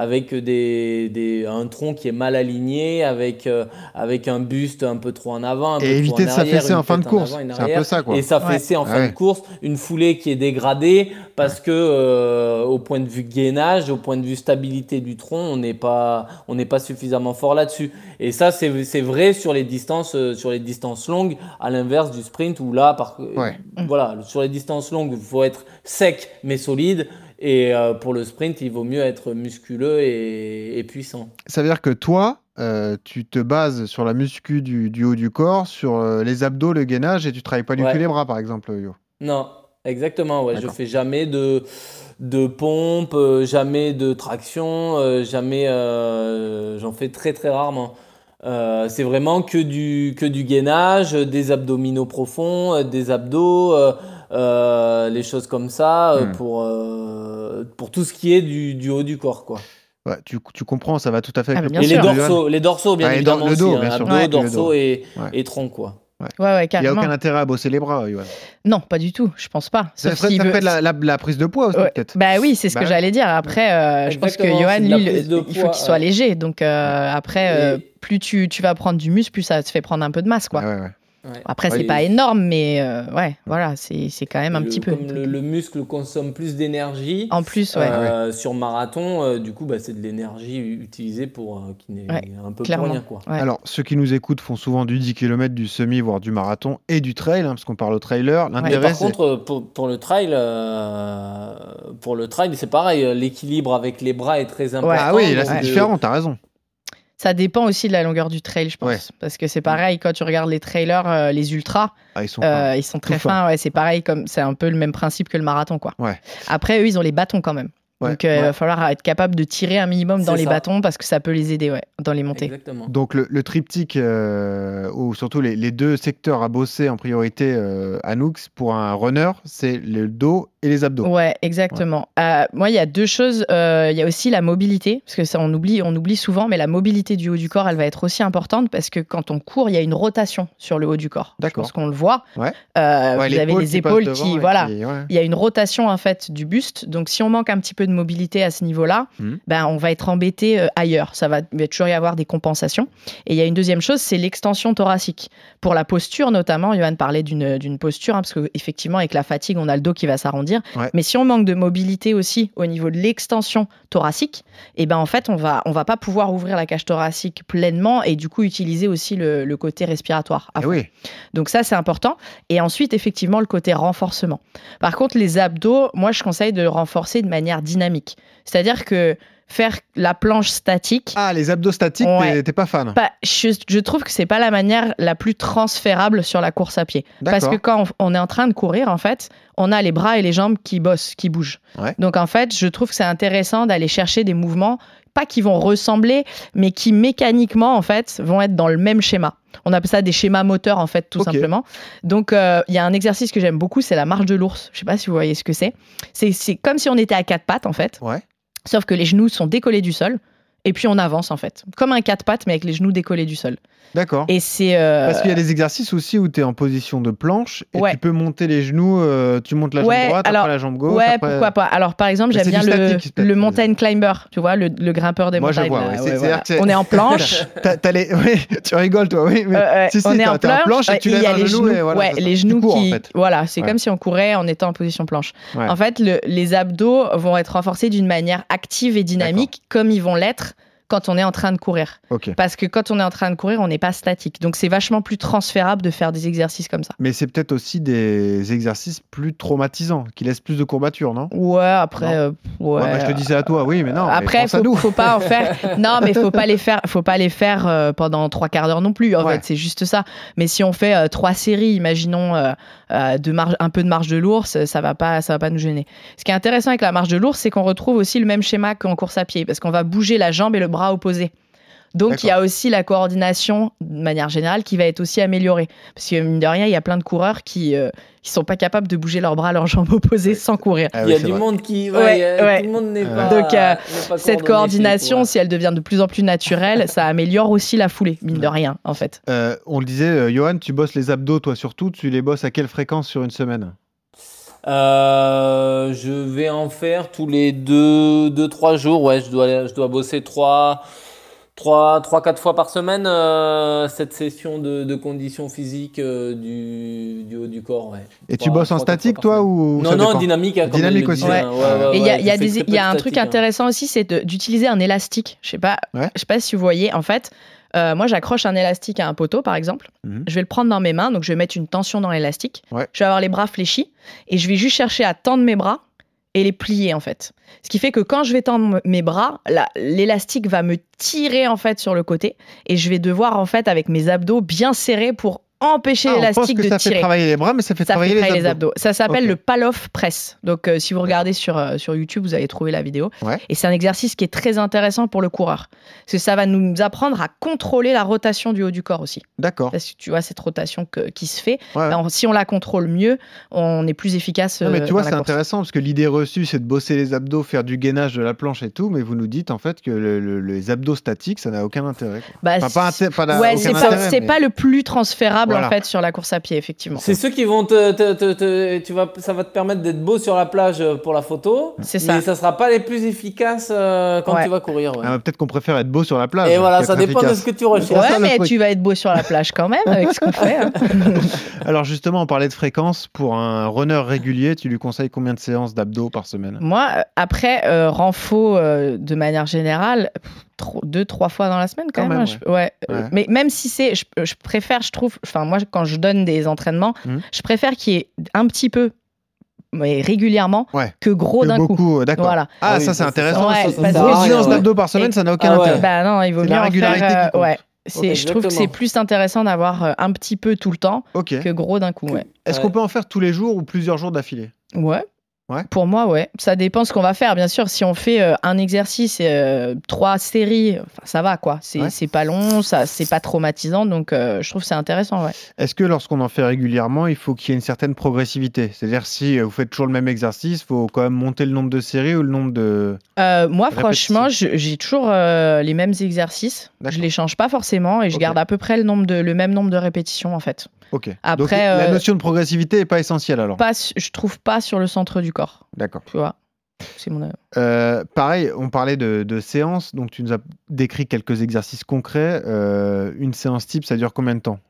avec des, des, un tronc qui est mal aligné, avec, euh, avec un buste un peu trop en avant. Un Et éviter de en s'affaisser en fin de en course. C'est un peu ça, quoi. Et s'affaisser en Ah fin ouais. de course, une foulée qui est dégradée parce que euh, au point de vue gainage, au point de vue stabilité du tronc, on n'est pas on n'est pas suffisamment fort là-dessus. Et ça c'est c'est vrai sur les distances euh, sur les distances longues à l'inverse du sprint où là par Ouais. voilà, sur les distances longues, il faut être sec mais solide et euh, pour le sprint, il vaut mieux être musculeux et, et puissant. Ça veut dire que toi, euh, tu te bases sur la muscu du, du haut du corps, sur euh, les abdos, le gainage, et tu travailles pas du Ouais. tout les bras, par exemple, Yo. Non, exactement. Ouais, je fais jamais de de pompe, euh, jamais de traction, euh, jamais. euh, J'en fais très très rarement. C'est vraiment que du que du gainage, des abdominaux profonds, des abdos, les choses comme ça Hmm. pour pour tout ce qui est du, du haut du corps quoi. Ouais, tu, tu comprends, ça va tout à fait Ah, avec mais le bien Et les dorsaux, les dorsaux bien Ah, et évidemment le aussi, dos, hein, bien sûr. abdos, Ouais. Le dos. dorsaux et, Ouais. et tronc quoi. Ouais, ouais, Il n'y a aucun intérêt à bosser les bras, Johan. Non, pas du tout, je pense pas. Ça ferait, s'il ça veut- la, la- la prise de poids aussi, Ouais. peut-être. Bah oui, c'est ce Bah que j'allais dire. Après, euh, je pense que Johan, lui, de il faut poids, qu'il soit ouais. léger. Donc euh, après, euh, Et- plus tu, tu vas prendre du muscle, plus ça te fait prendre un peu de masse, quoi. Ouais, ouais, ouais. Après, c'est Ouais, pas énorme, mais euh, ouais, voilà, c'est c'est quand même un le- petit peu. Comme le, le muscle consomme plus d'énergie. En plus, ouais. Euh, Sur marathon, euh, du coup, bah, c'est de l'énergie utilisée pour euh, qui n'est Ouais, un peu clairement. pour rien, quoi. Ouais. Alors, ceux qui nous écoutent font souvent du 10 km, du semi, voire du marathon et du trail, hein, parce qu'on parle au trailer. Mais L'intérêt, par contre, pour, pour le trail, euh, pour le trail, c'est pareil. L'équilibre avec les bras est très important. Ah oui, là, c'est différent, t'as raison. Ça dépend aussi de la longueur du trail, je pense. Ouais. Parce que c'est pareil, quand tu regardes les trailers, euh, les ultras, Ah, ils sont euh, ils sont très fins. Ouais, c'est pareil, comme c'est un peu le même principe que le marathon, quoi. Ouais. Après, eux, ils ont les bâtons quand même. Ouais. Donc, euh, il va falloir être capable de tirer un minimum dans les ça. bâtons parce que ça peut les aider, ouais, dans les montées. Exactement. Donc, le, le triptyque, euh, ou surtout les, les deux secteurs à bosser en priorité euh, à Nooks pour un runner, c'est le dos et les abdos. Ouais, exactement. Euh, moi, il y a deux choses. Euh, Il y a aussi la mobilité, parce que ça, on oublie, on oublie souvent, mais la mobilité du haut du corps, elle va être aussi importante parce que quand on court, il y a une rotation sur le haut du corps. D'accord. pense qu'on le voit. Ouais. Euh, Ouais, vous avez les épaules qui, voilà. ouais. Il y a une rotation en fait du buste, donc si on manque un petit peu de mobilité à ce niveau-là, Mhm. ben on va être embêté ailleurs. Ça va, il va toujours y avoir des compensations. Et il y a une deuxième chose, c'est l'extension thoracique. Pour la posture notamment, Johan parlait d'une d'une posture, hein, parce qu'effectivement avec la fatigue, on a le dos qui va s'arrondir. Ouais. Mais si on manque de mobilité aussi au niveau de l'extension thoracique, et ben en fait on va on va pas pouvoir ouvrir la cage thoracique pleinement et du coup utiliser aussi le, le côté respiratoire. à Eh oui, Donc ça, c'est important. Et ensuite, effectivement, le côté renforcement. Par contre, les abdos, moi, je conseille de le renforcer de manière dynamique. C'est-à-dire que faire la planche statique, Ah, les abdos statiques, Ouais. t'es- pas fan. pas- je, je trouve que c'est pas la manière la plus transférable sur la course à pied. Parce que quand on, on est en train de courir, en fait, on a les bras et les jambes qui bossent, qui bougent. Ouais. Donc en fait, je trouve que c'est intéressant d'aller chercher des mouvements, pas qui vont ressembler, mais qui mécaniquement, en fait, vont être dans le même schéma. On appelle ça des schémas moteurs, en fait, tout simplement. Donc, euh, il y a un exercice que j'aime beaucoup, c'est la marche de l'ours. Je sais pas si vous voyez ce que c'est. C'est c'est comme si on était à quatre pattes, en fait. Ouais. Sauf que les genoux sont décollés du sol. Et puis on avance, en fait. Comme un quatre pattes, mais avec les genoux décollés du sol. D'accord. Et c'est. euh, Parce qu'il y a des exercices aussi où tu es en position de planche et Ouais. tu peux monter les genoux, euh, tu montes la jambe droite, alors- après la jambe gauche. Ouais, après- pourquoi pas. Alors, par exemple, Mais j'aime bien le, le mountain climber, tu vois, le, le grimpeur des Moi, je montagnes. vois, là, ouais. C'est- ouais, c'est-à-dire voilà. On est en planche. T'as les... oui, tu rigoles toi, oui. Mais... Euh, si, si, on est en planche, et ouais, tu lèves les genou genoux, ouais, les genoux qui, voilà, c'est comme si on courait en étant en position planche. En fait, le- les abdos vont être renforcés d'une manière active et dynamique, comme ils vont l'être quand on est en train de courir. Parce que quand on est en train de courir, on n'est pas statique. Donc c'est vachement plus transférable de faire des exercices comme ça. Mais c'est peut-être aussi des exercices plus traumatisants, qui laissent plus de courbatures, non? Ouais, après, euh, ouais. Ouais, bah, je te dis ça à toi, oui, mais non. Après, à faut, nous. faut pas en faire. Non, mais faut pas les faire. Faut pas les faire euh, pendant trois quarts d'heure non plus. En Ouais. fait, c'est juste ça. Mais si on fait euh, trois séries, imaginons euh, de marge, un peu de marche de l'ours, ça va pas, ça va pas nous gêner. Ce qui est intéressant avec la marche de l'ours, c'est qu'on retrouve aussi le même schéma qu'en course à pied, parce qu'on va bouger la jambe et le bras opposé. Donc il y a aussi la coordination de manière générale qui va être aussi améliorée. Parce que mine de rien, il y a plein de coureurs qui ne sont pas capables de bouger leurs bras, leurs jambes opposées sans courir. Ah il y a du vrai. monde qui. Ouais, Ouais, euh, ouais. Tout le monde n'est Ouais. pas. Donc, euh, pas Cette coordination, si elle devient de plus en plus naturelle, ça améliore aussi la foulée, mine de rien, en fait. Euh, on le disait, euh, Johan, tu bosses les abdos, toi surtout. Tu les bosses à quelle fréquence sur une semaine? Euh, je vais en faire tous les 2 deux, 3 jours. Ouais, je dois, je dois bosser 3, 3, 3 4 fois par semaine euh, cette session de, de conditions physiques euh, du, du haut du corps. Ouais. Et tu Trois- bosses en trois, quatre statique, toi ou Non, non, dépend dynamique. hein, Dynamique aussi. dit, Ouais. Ouais, ouais, Et il y a, y a des- y a un truc hein. intéressant aussi, c'est d'utiliser un élastique. Je sais pas, Ouais. je sais pas si vous voyez. En fait, euh, moi, j'accroche un élastique à un poteau, par exemple. Mhm. Je vais le prendre dans mes mains, donc je vais mettre une tension dans l'élastique. Ouais. Je vais avoir les bras fléchis et je vais juste chercher à tendre mes bras et les plier en fait. Ce qui fait que quand je vais tendre mes bras, la- l'élastique va me tirer en fait sur le côté et je vais devoir en fait avec mes abdos bien serrés pour empêcher Ah, l'élastique que de ça fait tirer. travailler les bras, mais ça fait Ça travailler, fait les abdos. Ça s'appelle Ok. le Paloff Press. Donc, euh, si vous regardez sur, euh, sur YouTube, vous allez trouver la vidéo. Ouais. Et c'est un exercice qui est très intéressant pour le coureur. Parce que ça va nous apprendre à contrôler la rotation du haut du corps aussi. D'accord. Parce que tu vois, cette rotation que- qui se fait, Ouais. ben, si on la contrôle mieux, on est plus efficace. Non, mais euh, tu vois, c'est intéressant parce que l'idée reçue, c'est de bosser les abdos, faire du gainage de la planche et tout, mais vous nous dites en fait que le- le- les abdos statiques, ça n'a aucun intérêt. Bah, Enfin, pas, ouais, c'est mais- pas le plus transférable Voilà. en fait sur la course à pied, effectivement. C'est ceux qui vont te, te- te- te- tu vas, ça va te permettre d'être beau sur la plage euh, pour la photo. C'est ça. Mais ça sera pas les plus efficaces euh, quand Ouais. tu vas courir. ouais. Ah, bah, Peut-être qu'on préfère être beau sur la plage. Et voilà, ça dépend de ce que tu recherches. Ouais, ça, mais tu vas être beau sur la plage quand même avec ce qu'on fait. hein. Alors justement, on parlait de fréquence. Pour un runner régulier, tu lui conseilles combien de séances d'abdos par semaine? Moi, euh, après, euh, renfo euh, de manière générale, pff, tro- deux, trois fois dans la semaine quand, Quand même. même, je- ouais. Euh, Ouais. Mais même si c'est, je, je préfère, je trouve, enfin moi, quand je donne des entraînements, Mhm. je préfère qu'il y ait un petit peu, mais régulièrement, Ouais. que gros d'un coup. beaucoup, euh, d'accord. Voilà. Ah, Ah oui, ça ça, c'est intéressant. ça. Ouais. d'abdos par semaine, Et- ça n'a aucun Ah ouais. intérêt. Bah non, il vaut mieux la régularité faire. qui euh, ouais. Je trouve que c'est plus intéressant d'avoir euh, un petit peu tout le temps que gros d'un coup. Ouais. Est-ce Ouais. qu'on peut en faire tous les jours ou plusieurs jours d'affilée? Ouais. Ouais. Pour moi, ouais. Ça dépend ce qu'on va faire. Bien sûr, si on fait euh, un exercice, euh, trois séries, ça va quoi. C'est Ouais. pas long, ça c'est pas traumatisant, donc euh, je trouve que c'est intéressant. Ouais. Est-ce que lorsqu'on en fait régulièrement, il faut qu'il y ait une certaine progressivité? C'est-à-dire si vous faites toujours le même exercice, il faut quand même monter le nombre de séries ou le nombre de... Moi, franchement, j'ai toujours les mêmes exercices. Je les change pas forcément et je garde à peu près le, nombre de, le même nombre de répétitions en fait. Ok. Donc Après, la euh, notion de progressivité n'est pas essentielle alors Pas, je trouve pas sur le centre du corps. D'accord. Tu vois. C'est mon. Euh, pareil, on parlait de, de séances, donc tu nous as décrit quelques exercices concrets. Euh, une séance type, ça dure combien de temps?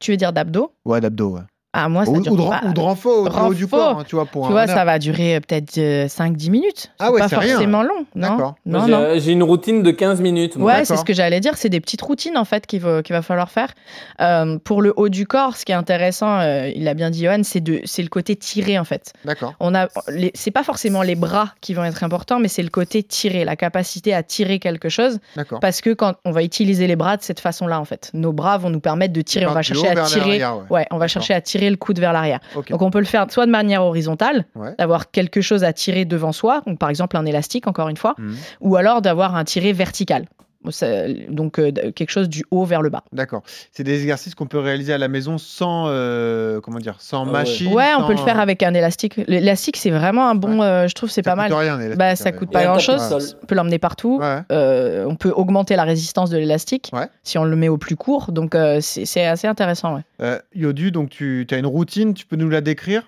Tu veux dire d'abdos? Ouais, d'abdos, ouais. Ah moi, ça ou, dure ou de, pas- ou de renfort du renfort. corps, hein, tu vois, pour Tu un vois, ça va durer euh, peut-être 5-10 minutes. Ah C'est ouais, pas rien. forcément long. Non, D'accord. non, non. j'ai- une routine de 15 minutes. moi. Ouais, c'est ce que j'allais dire. C'est des petites routines en fait qu'il va, qu'il va falloir faire. Euh, pour le haut du corps, ce qui est intéressant, euh, il a bien dit Johan, c'est de, c'est le côté tiré en fait. D'accord. On a, les- c'est pas forcément les bras qui vont être importants, mais c'est le côté tiré, la capacité à tirer quelque chose. D'accord. Parce que quand on va utiliser les bras de cette façon-là en fait, nos bras vont nous permettre de tirer. On va chercher à tirer. Ouais, on va chercher à tirer le coude vers l'arrière. Donc on peut le faire soit de manière horizontale, Ouais. d'avoir quelque chose à tirer devant soi, donc par exemple un élastique encore une fois, Mhm. ou alors d'avoir un tiré vertical. Ça- donc euh, quelque chose du haut vers le bas. D'accord. C'est des exercices qu'on peut réaliser à la maison sans, euh, comment dire, sans Ah ouais. machine. Ouais, on peut le faire avec un élastique. L'élastique c'est vraiment un bon, euh, je trouve c'est Ça pas coûte mal. rien, Bah ça ouais. coûte pas grand chose. On peut l'emmener partout. Ouais. Euh, on peut augmenter la résistance de l'élastique Ouais. si on le met au plus court. Donc euh, c'est assez intéressant. Ouais. Euh, Yodu, donc tu as une routine, tu peux nous la décrire?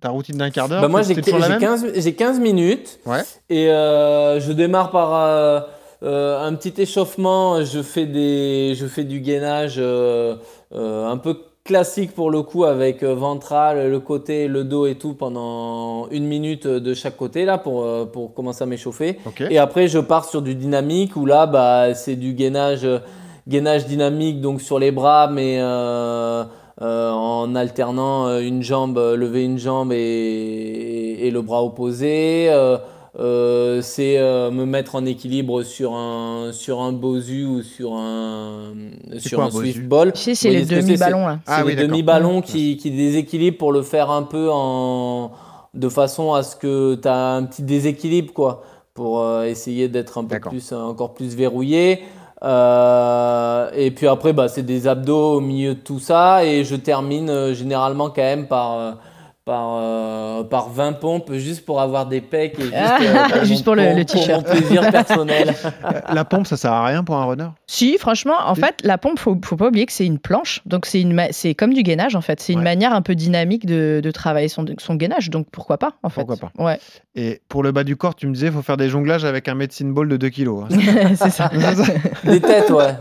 Ta routine d'un quart d'heure Bah moi, j'ai c'est toujours la j'ai même? 15, j'ai 15 minutes. Ouais. Et euh, je démarre par euh, euh, un petit échauffement. Je fais, des, je fais du gainage euh, euh, un peu classique pour le coup avec ventral, le côté, le dos et tout pendant une minute de chaque côté là pour, pour commencer à m'échauffer. Et après, je pars sur du dynamique où là, bah, c'est du gainage, gainage dynamique donc sur les bras, mais en alternant une jambe, lever une jambe et, et le bras opposé. Euh, c'est euh, me mettre en équilibre sur un, sur un Bosu ou sur un, sur quoi, un un Swift Ball. Tu sais, c'est les c'est demi-ballons là. Ah c'est oui, les d'accord. demi-ballons qui, qui déséquilibrent pour le faire un peu en, de façon à ce que tu as un petit déséquilibre, quoi, pour euh, essayer d'être un peu plus, encore plus verrouillé. Euh, et puis après, bah, c'est des abdos au milieu de tout ça. Et je termine euh, généralement quand même par, euh, par, euh, par 20 pompes juste pour avoir des pecs et juste, euh, Juste pour le- le mon t-shirt. plaisir personnel. La pompe, ça sert à rien pour un runner? Si, franchement, en Si. fait, la pompe, faut, faut pas oublier que c'est une planche. Donc, c'est une ma- c'est comme du gainage, en fait. C'est une Ouais. manière un peu dynamique de, de travailler son, son gainage. Donc, pourquoi pas, en fait. Pourquoi Ouais, Et pour le bas du corps, tu me disais, il faut faire des jonglages avec un medicine ball de 2 kilos. hein. c'est ça. Des têtes, ouais.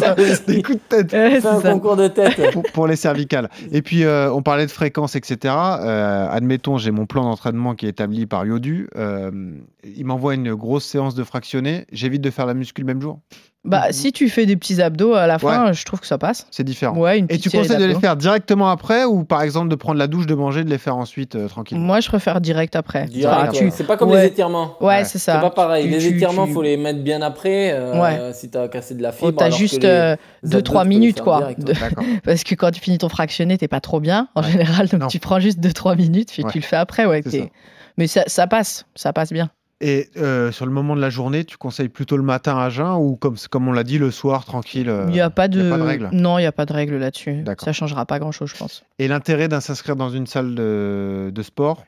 Ça, Des coups de tête. Ouais, C'est un ça. concours de tête. pour, pour les cervicales. Et puis, euh, on parlait de fréquence, etc. Euh, admettons, j'ai mon plan d'entraînement qui est établi par Yodu. Euh, il m'envoie une grosse séance de fractionné. J'évite de faire la muscu le même jour. Bah, si tu fais des petits abdos à la fin, je trouve que ça passe. C'est différent. Ouais, une Et tu conseilles de les faire directement après ou par exemple de prendre la douche, de manger, de les faire ensuite euh, tranquille Moi, je préfère direct après. Direct, Enfin, tu-. C'est pas comme Ouais. les étirements. Ouais, Ouais. c'est C'est ça. pas pareil. Tu- les tu- étirements, tu- faut les mettre bien après. euh, Ouais. Si t'as cassé de la Oh, fibre. t'as juste les- euh, les 2-3 abdos, tu peux les minutes, quoi. direct. Parce que quand tu finis ton fractionné, t'es pas trop bien en Ouais. général, donc Non. tu prends juste 2-3 minutes, puis Ouais. tu le fais après. C'est. Mais ça passe, ça passe bien. Et euh, sur le moment de la journée, tu conseilles plutôt le matin à jeun ou comme, comme on l'a dit, le soir tranquille euh, Il n'y a pas de, y a pas de règle? non, il y a pas de règle là-dessus. Ça changera pas grand-chose, je pense. Et l'intérêt d'un s'inscrire dans une salle de, de sport?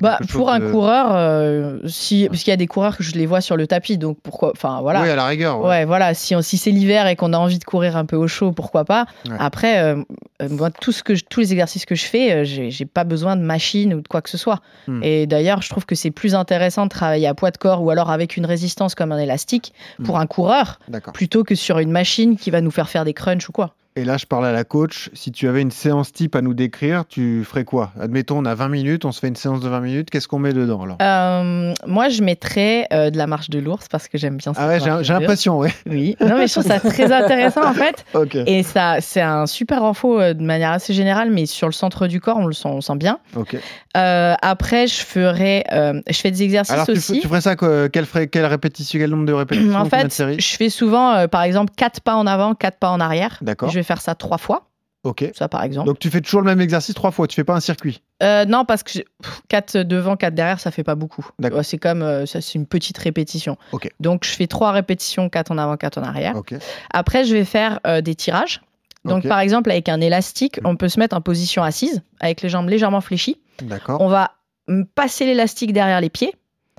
Bah, pour un de- coureur, euh, si, parce qu'il y a des coureurs que je les vois sur le tapis, donc pourquoi, enfin voilà. Oui, à la rigueur. ouais. Ouais, voilà. Si, on- si c'est l'hiver et qu'on a envie de courir un peu au chaud, pourquoi pas. Ouais. Après, euh, euh, moi, tout ce que je- tous les exercices que je fais, j'ai pas besoin de machine ou de quoi que ce soit. Hmm. Et d'ailleurs, je trouve que c'est plus intéressant de travailler à poids de corps ou alors avec une résistance comme un élastique pour Hmm. un coureur plutôt que sur une machine qui va nous faire faire des crunchs ou quoi. Et là, je parlais à la coach. Si tu avais une séance type à nous décrire, tu ferais quoi? Admettons, on a 20 minutes, on se fait une séance de 20 minutes. Qu'est-ce qu'on met dedans alors? Euh, moi, je mettrais euh, de la marche de l'ours parce que j'aime bien ça. Ah ouais, j'ai l'impression, ouais. Oui. Non, mais je trouve ça très intéressant en fait. Ok. Et ça, c'est un super info euh, de manière assez générale, mais sur le centre du corps, on le sent, on sent bien. ok. Après, je ferai, euh, je fais des exercices Alors, tu, aussi. f- tu ferais ça quoi quelle, ferait, quelle répétition, quel nombre de répétitions en fait, je fais souvent, par exemple, quatre pas en avant, quatre pas en arrière. D'accord. Faire ça trois fois, Ok. ça par exemple. Donc, tu fais toujours le même exercice trois fois. Tu fais pas un circuit? Euh, non, parce que j'ai- pff, quatre devant, quatre derrière, ça fait pas beaucoup. D'accord. C'est comme, euh, ça, c'est une petite répétition. Ok. Donc, je fais trois répétitions, quatre en avant, quatre en arrière. Ok. Après, je vais faire euh, des tirages. Donc, par exemple, avec un élastique, on peut se mettre en position assise, avec les jambes légèrement fléchies. D'accord. On va mm, passer l'élastique derrière les pieds.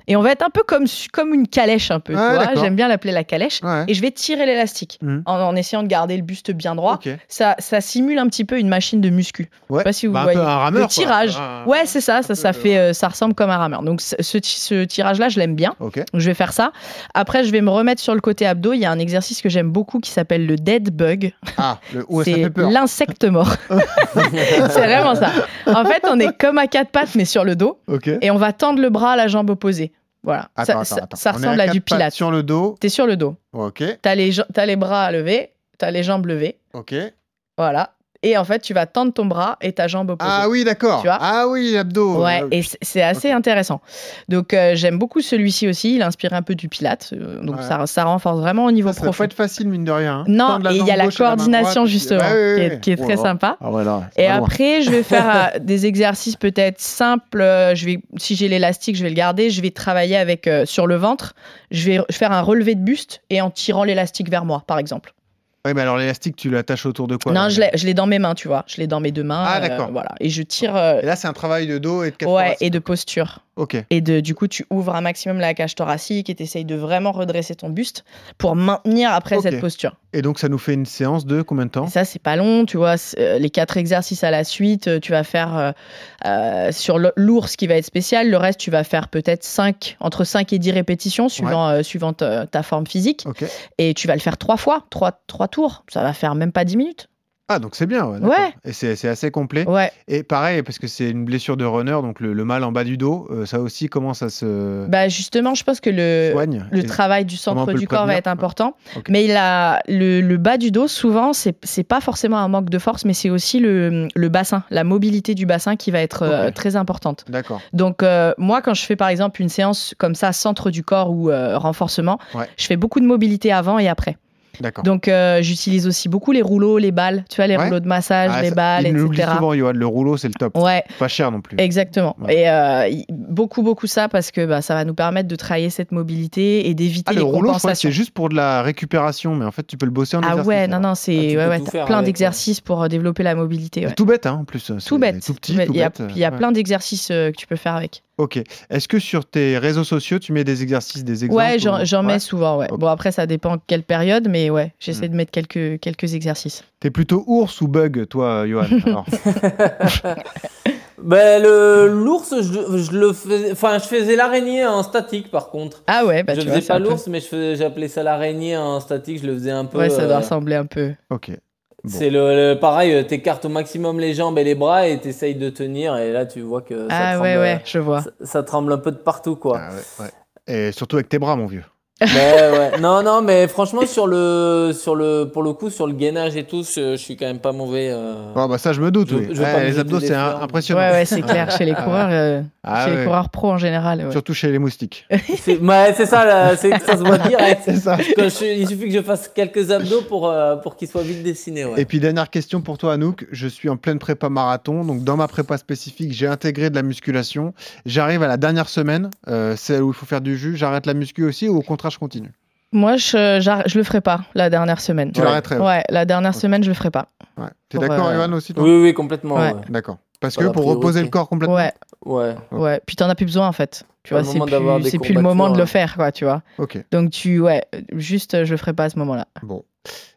Et on va être un peu comme, comme une calèche, un peu. J'aime bien l'appeler la calèche. Ouais. Et je vais tirer l'élastique Mhm. en, en essayant de garder le buste bien droit. Ça, ça simule un petit peu une machine de muscu. Ouais. sais pas si vous Bah, un voyez. peu un rameur. le quoi. tirage. Un- Ouais, c'est ça. Ça, peu, ça, fait, euh, ça ressemble comme un rameur. Donc, ce, ce ti- ce tirage-là, je l'aime bien. Ok. Donc, je vais faire ça. Après, je vais me remettre sur le côté abdos. Il y a un exercice que j'aime beaucoup qui s'appelle le dead bug. Ah, le... ouais, ça c'est l'insecte mort. c'est vraiment ça. En fait, on est comme à quatre pattes, mais sur le dos. Ok. Et on va tendre le bras à la jambe opposée. Voilà. Attends, ça, attends, ça- attends. ressemble à, du pilate. Sur le dos. T'es sur le dos. Ok. T'as les, t'as les bras levés, t'as les jambes levées. Ok. Voilà. Et en fait, tu vas tendre ton bras et ta jambe opposée. Ah oui, d'accord. Tu vois Ah oui, l'abdo. Ouais, Euh, et c'est- assez intéressant. Donc, euh, j'aime beaucoup celui-ci aussi. Il inspire un peu du pilate. euh, donc, Ouais. ça, ça renforce vraiment au niveau Ça, ça profond. pas être facile, mine de rien. hein. Non, et il y a la coordination, droite, justement, Ouais, ouais, qui est, qui est Oh très là. sympa. Ah ouais, là, ça Et après, je vais faire euh, des exercices peut-être simples. Je vais, si j'ai l'élastique, je vais le garder. Je vais travailler avec euh, sur le ventre. Je vais faire un relevé de buste et en tirant l'élastique vers moi, par exemple. Ouais, mais alors l'élastique, tu l'attaches autour de quoi non, je l'ai, dans mes mains, tu vois. Je l'ai dans mes deux mains. Ah, euh, d'accord. voilà. Et je tire. euh, Et là, c'est un travail de dos et de ouais, et de posture. Et de, du coup, tu ouvres un maximum la cage thoracique et tu essayes de vraiment redresser ton buste pour maintenir après cette posture. Et donc, ça nous fait une séance de combien de temps? Et ça, c'est pas long, tu vois. euh, les quatre exercices à la suite, euh, tu vas faire euh, euh, sur l'ours qui va être spécial. Le reste, tu vas faire peut-être 5, entre 5 et 10 répétitions suivant, euh, suivant ta, ta forme physique. Et tu vas le faire trois fois, trois, trois tours. Ça va faire même pas 10 minutes. Ah, donc c'est bien. Ouais. Et c'est assez complet. Ouais. Et pareil, parce que c'est une blessure de runner, donc le, le mal en bas du dos, euh, ça aussi commence à se Bah justement, je pense que le, soigne. le travail du comment centre du corps va être important. Mais il a, le, le bas du dos, souvent, c'est pas forcément un manque de force, mais c'est aussi le, le bassin, la mobilité du bassin qui va être euh, très importante. D'accord. Donc, euh, moi, quand je fais par exemple une séance comme ça, centre du corps ou renforcement, je fais beaucoup de mobilité avant et après. D'accord. Donc, euh, j'utilise aussi beaucoup les rouleaux, les balles. Tu vois, les Ouais. rouleaux de massage, Ah, les balles, il etc. souvent, Johan. Le rouleau, c'est le top. Ouais, Pas cher non plus. exactement. Ouais. Et euh, beaucoup, beaucoup ça parce que bah, ça va nous permettre de travailler cette mobilité et d'éviter Ah, les le rouleau, c'est juste pour de la récupération, mais en fait, tu peux le bosser en Ah exercice. ouais, non, non, Ah, c'est tu ouais, ouais, plein d'exercices pour euh, développer la mobilité. ouais. Tout bête, hein, en plus. c'est Tout bête. Tout petit, tout bête. Il y a, bête. il y a ouais. plein d'exercices euh, que tu peux faire avec. Ok. Est-ce que sur tes réseaux sociaux, tu mets des exercices, des exemples ouais, j'en ou- j'en Ouais. mets souvent. Ouais. Bon, après, ça dépend quelle période, mais ouais, j'essaie Hmm. de mettre quelques, quelques exercices. T'es plutôt ours ou bug, toi, Johan Ben, le l'ours, je, je le faisais, enfin, je faisais l'araignée en statique par contre. Ah ouais, bah je tu faisais vois, pas peu- l'ours, mais je faisais- j'appelais ça l'araignée en statique. Je le faisais un peu. Ouais, ça doit euh, ressembler un peu. Ok. Bon. C'est le, le- pareil, euh, t'écartes au maximum les jambes et les bras et t'essayes de tenir et là tu vois que ça, Ah tremble, ouais, ouais, je vois. ça, ça tremble un peu de partout quoi. Ah ouais, ouais. Et surtout avec tes bras, mon vieux. Mais ouais. Non, non, mais franchement sur le, sur le, pour le coup sur le gainage et tout, je, je suis quand même pas mauvais. euh. Oh, bah ça, je me doute. Je- oui. je Ouais, me les abdos, c'est impressionnant. Ouais, ouais, c'est clair. Chez les Ah coureurs, euh, Ah chez ouais. les coureurs pro en général. ouais. Surtout chez les moustiques. C'est ouais, c'est ça, là, c'est ça se voit direct. C'est ça. Quand je- il suffit que je fasse quelques abdos pour, euh, pour qu'ils soient vite dessinés. Ouais. Et puis dernière question pour toi Anouk, je suis en pleine prépa marathon, donc dans ma prépa spécifique j'ai intégré de la musculation. J'arrive à la dernière semaine, euh, celle où il faut faire du jus, j'arrête la muscu aussi ou au contraire je continue Moi, je, je le ferai pas la dernière semaine. Tu Ouais. l'arrêterais Ouais, la dernière semaine, je le ferai pas. ouais. T'es d'accord euh, Johan aussi toi? Oui, oui, complètement. Ouais. Ouais. D'accord. Parce que pour priorité. reposer le corps complètement Ouais, ouais. ouais. Puis t'en as plus besoin en fait. Tu vois, c'est plus, plus le moment de le faire, quoi, tu vois. Ok, Donc tu, ouais, juste, euh, je le ferai pas à ce moment-là. bon.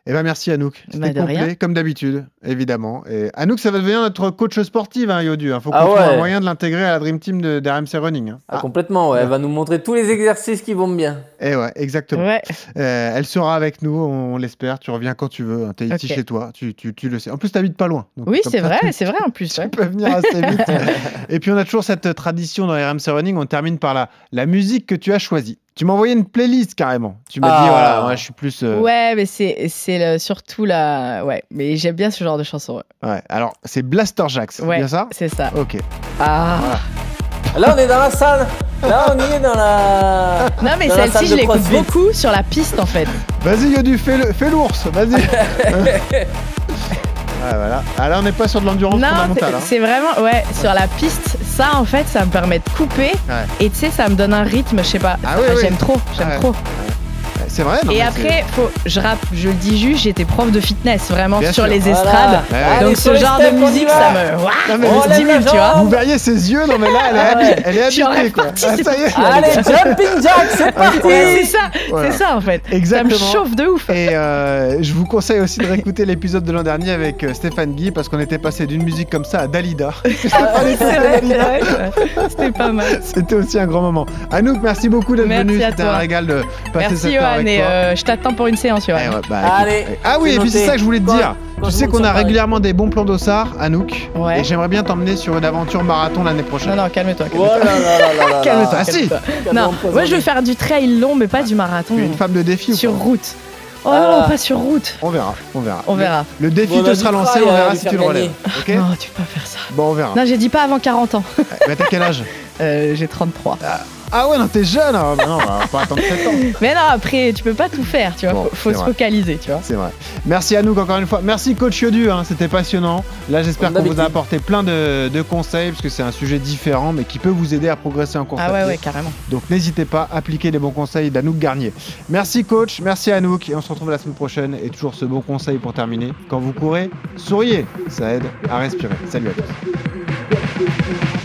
Eh ben merci Anouk, Bah, c'était de complet rien. comme d'habitude, évidemment. Et Anouk ça va devenir notre coach sportive, hein, Yodu. Il faut qu'on Ah trouve ouais. un moyen de l'intégrer à la Dream Team de, d'RMC Running. hein. Ah, complètement, ouais. Elle va nous montrer tous les exercices qui vont bien. Eh ouais, exactement. Ouais, Euh, elle sera avec nous, on, on l'espère. Tu reviens quand tu veux. Tu es ici chez toi. Tu, tu, tu le sais. En plus, tu habites pas loin. Donc, oui, c'est vrai, Tu, c'est vrai en plus. tu ouais. peux venir assez vite. Et puis, on a toujours cette tradition dans RMC Running. On termine par la, la musique que tu as choisie. Tu m'as envoyé une playlist carrément. Tu m'as Ah. dit, voilà, moi, je suis plus. euh, Ouais, mais c'est, c'est le- surtout la. Ouais, mais j'aime bien ce genre de chanson. ouais. ouais. Alors, c'est Blaster Jacks. C'est Ouais. bien ça? C'est ça. Ok. Ah. Là, on est dans la salle. Là, on y est dans la. Non, mais Dans la salle celle-ci, je l'écoute beaucoup sur la piste en fait. Vas-y, Yodu, fais, le, fais l'ours. Vas-y. Ouais, voilà. Ah, là, on n'est pas sur de l'endurance Non, fondamentale. hein. c'est vraiment. Ouais, sur la piste, ça en fait, ça me permet de couper. Ouais. Et tu sais, ça me donne un rythme, je sais pas. Ah oui, oui. J'aime trop, j'aime Ouais. trop. C'est vrai. non, Et après, faut, je, rappe, je le dis juste, j'étais prof de fitness vraiment Bien sur sûr. les estrades. Allez, Donc ce genre de musique, ça me. Non, mais On tu vois. Vous verriez ses yeux, non mais là, elle est, Ah habi- ouais. elle est habitée quoi. répartie, Ah, c'est ça y est. Allez, jumping jack, c'est parti. C'est ça, Voilà. c'est ça en fait. Exactement. Ça me chauffe de ouf. Et euh, je vous conseille aussi de réécouter l'épisode de l'an dernier avec euh, Stéphane Guy parce qu'on était passé d'une musique comme ça à Dalida. Ouais. C'était pas mal. C'était aussi un grand moment. Anouk, merci beaucoup d'être Merci venu. à C'était un régal de passer cette Johan et euh, je t'attends pour une séance Johan. Eh ouais, bah, écoute, Allez, Ah oui, c'est et puis c'est ça que je voulais te dire. Tu sais qu'on a régulièrement des bons plans d'Ossard, Anouk. Ouais. Et j'aimerais bien t'emmener sur une aventure marathon l'année prochaine. Non, non, calme-toi. Oh Calme-toi. Calme-toi. Ah, si. Non, moi je veux faire du trail long, mais pas du marathon. Tu es une femme de défi Sur route. Oh Ah. non, pas sur route. On verra, on verra. On verra. Le, le défi Bon, te sera lancé, on à verra si tu le relèves. Non, tu peux pas faire ça. Bon, on verra. Non, j'ai dit pas avant 40 ans. Mais t'as quel âge? Euh, j'ai 33. Ah ouais, non, t'es jeune. hein. Bah non, on va pas attendre 7 ans. Mais non, après, tu peux pas tout faire, tu vois. Bon, faut se vrai. focaliser, tu vois. C'est vrai. Merci à nous encore une fois. Merci coach Yodu, hein, c'était passionnant. Là, j'espère qu'on vous a apporté plein de, de conseils parce que c'est un sujet différent mais qui peut vous aider à progresser en course Ah à ouais, ouais, carrément. Donc n'hésitez pas, appliquez les bons conseils d'Anouk Garnier. Merci coach, merci Anouk et on se retrouve la semaine prochaine. Et toujours ce bon conseil pour terminer. Quand vous courez, souriez, ça aide à respirer. Salut à tous.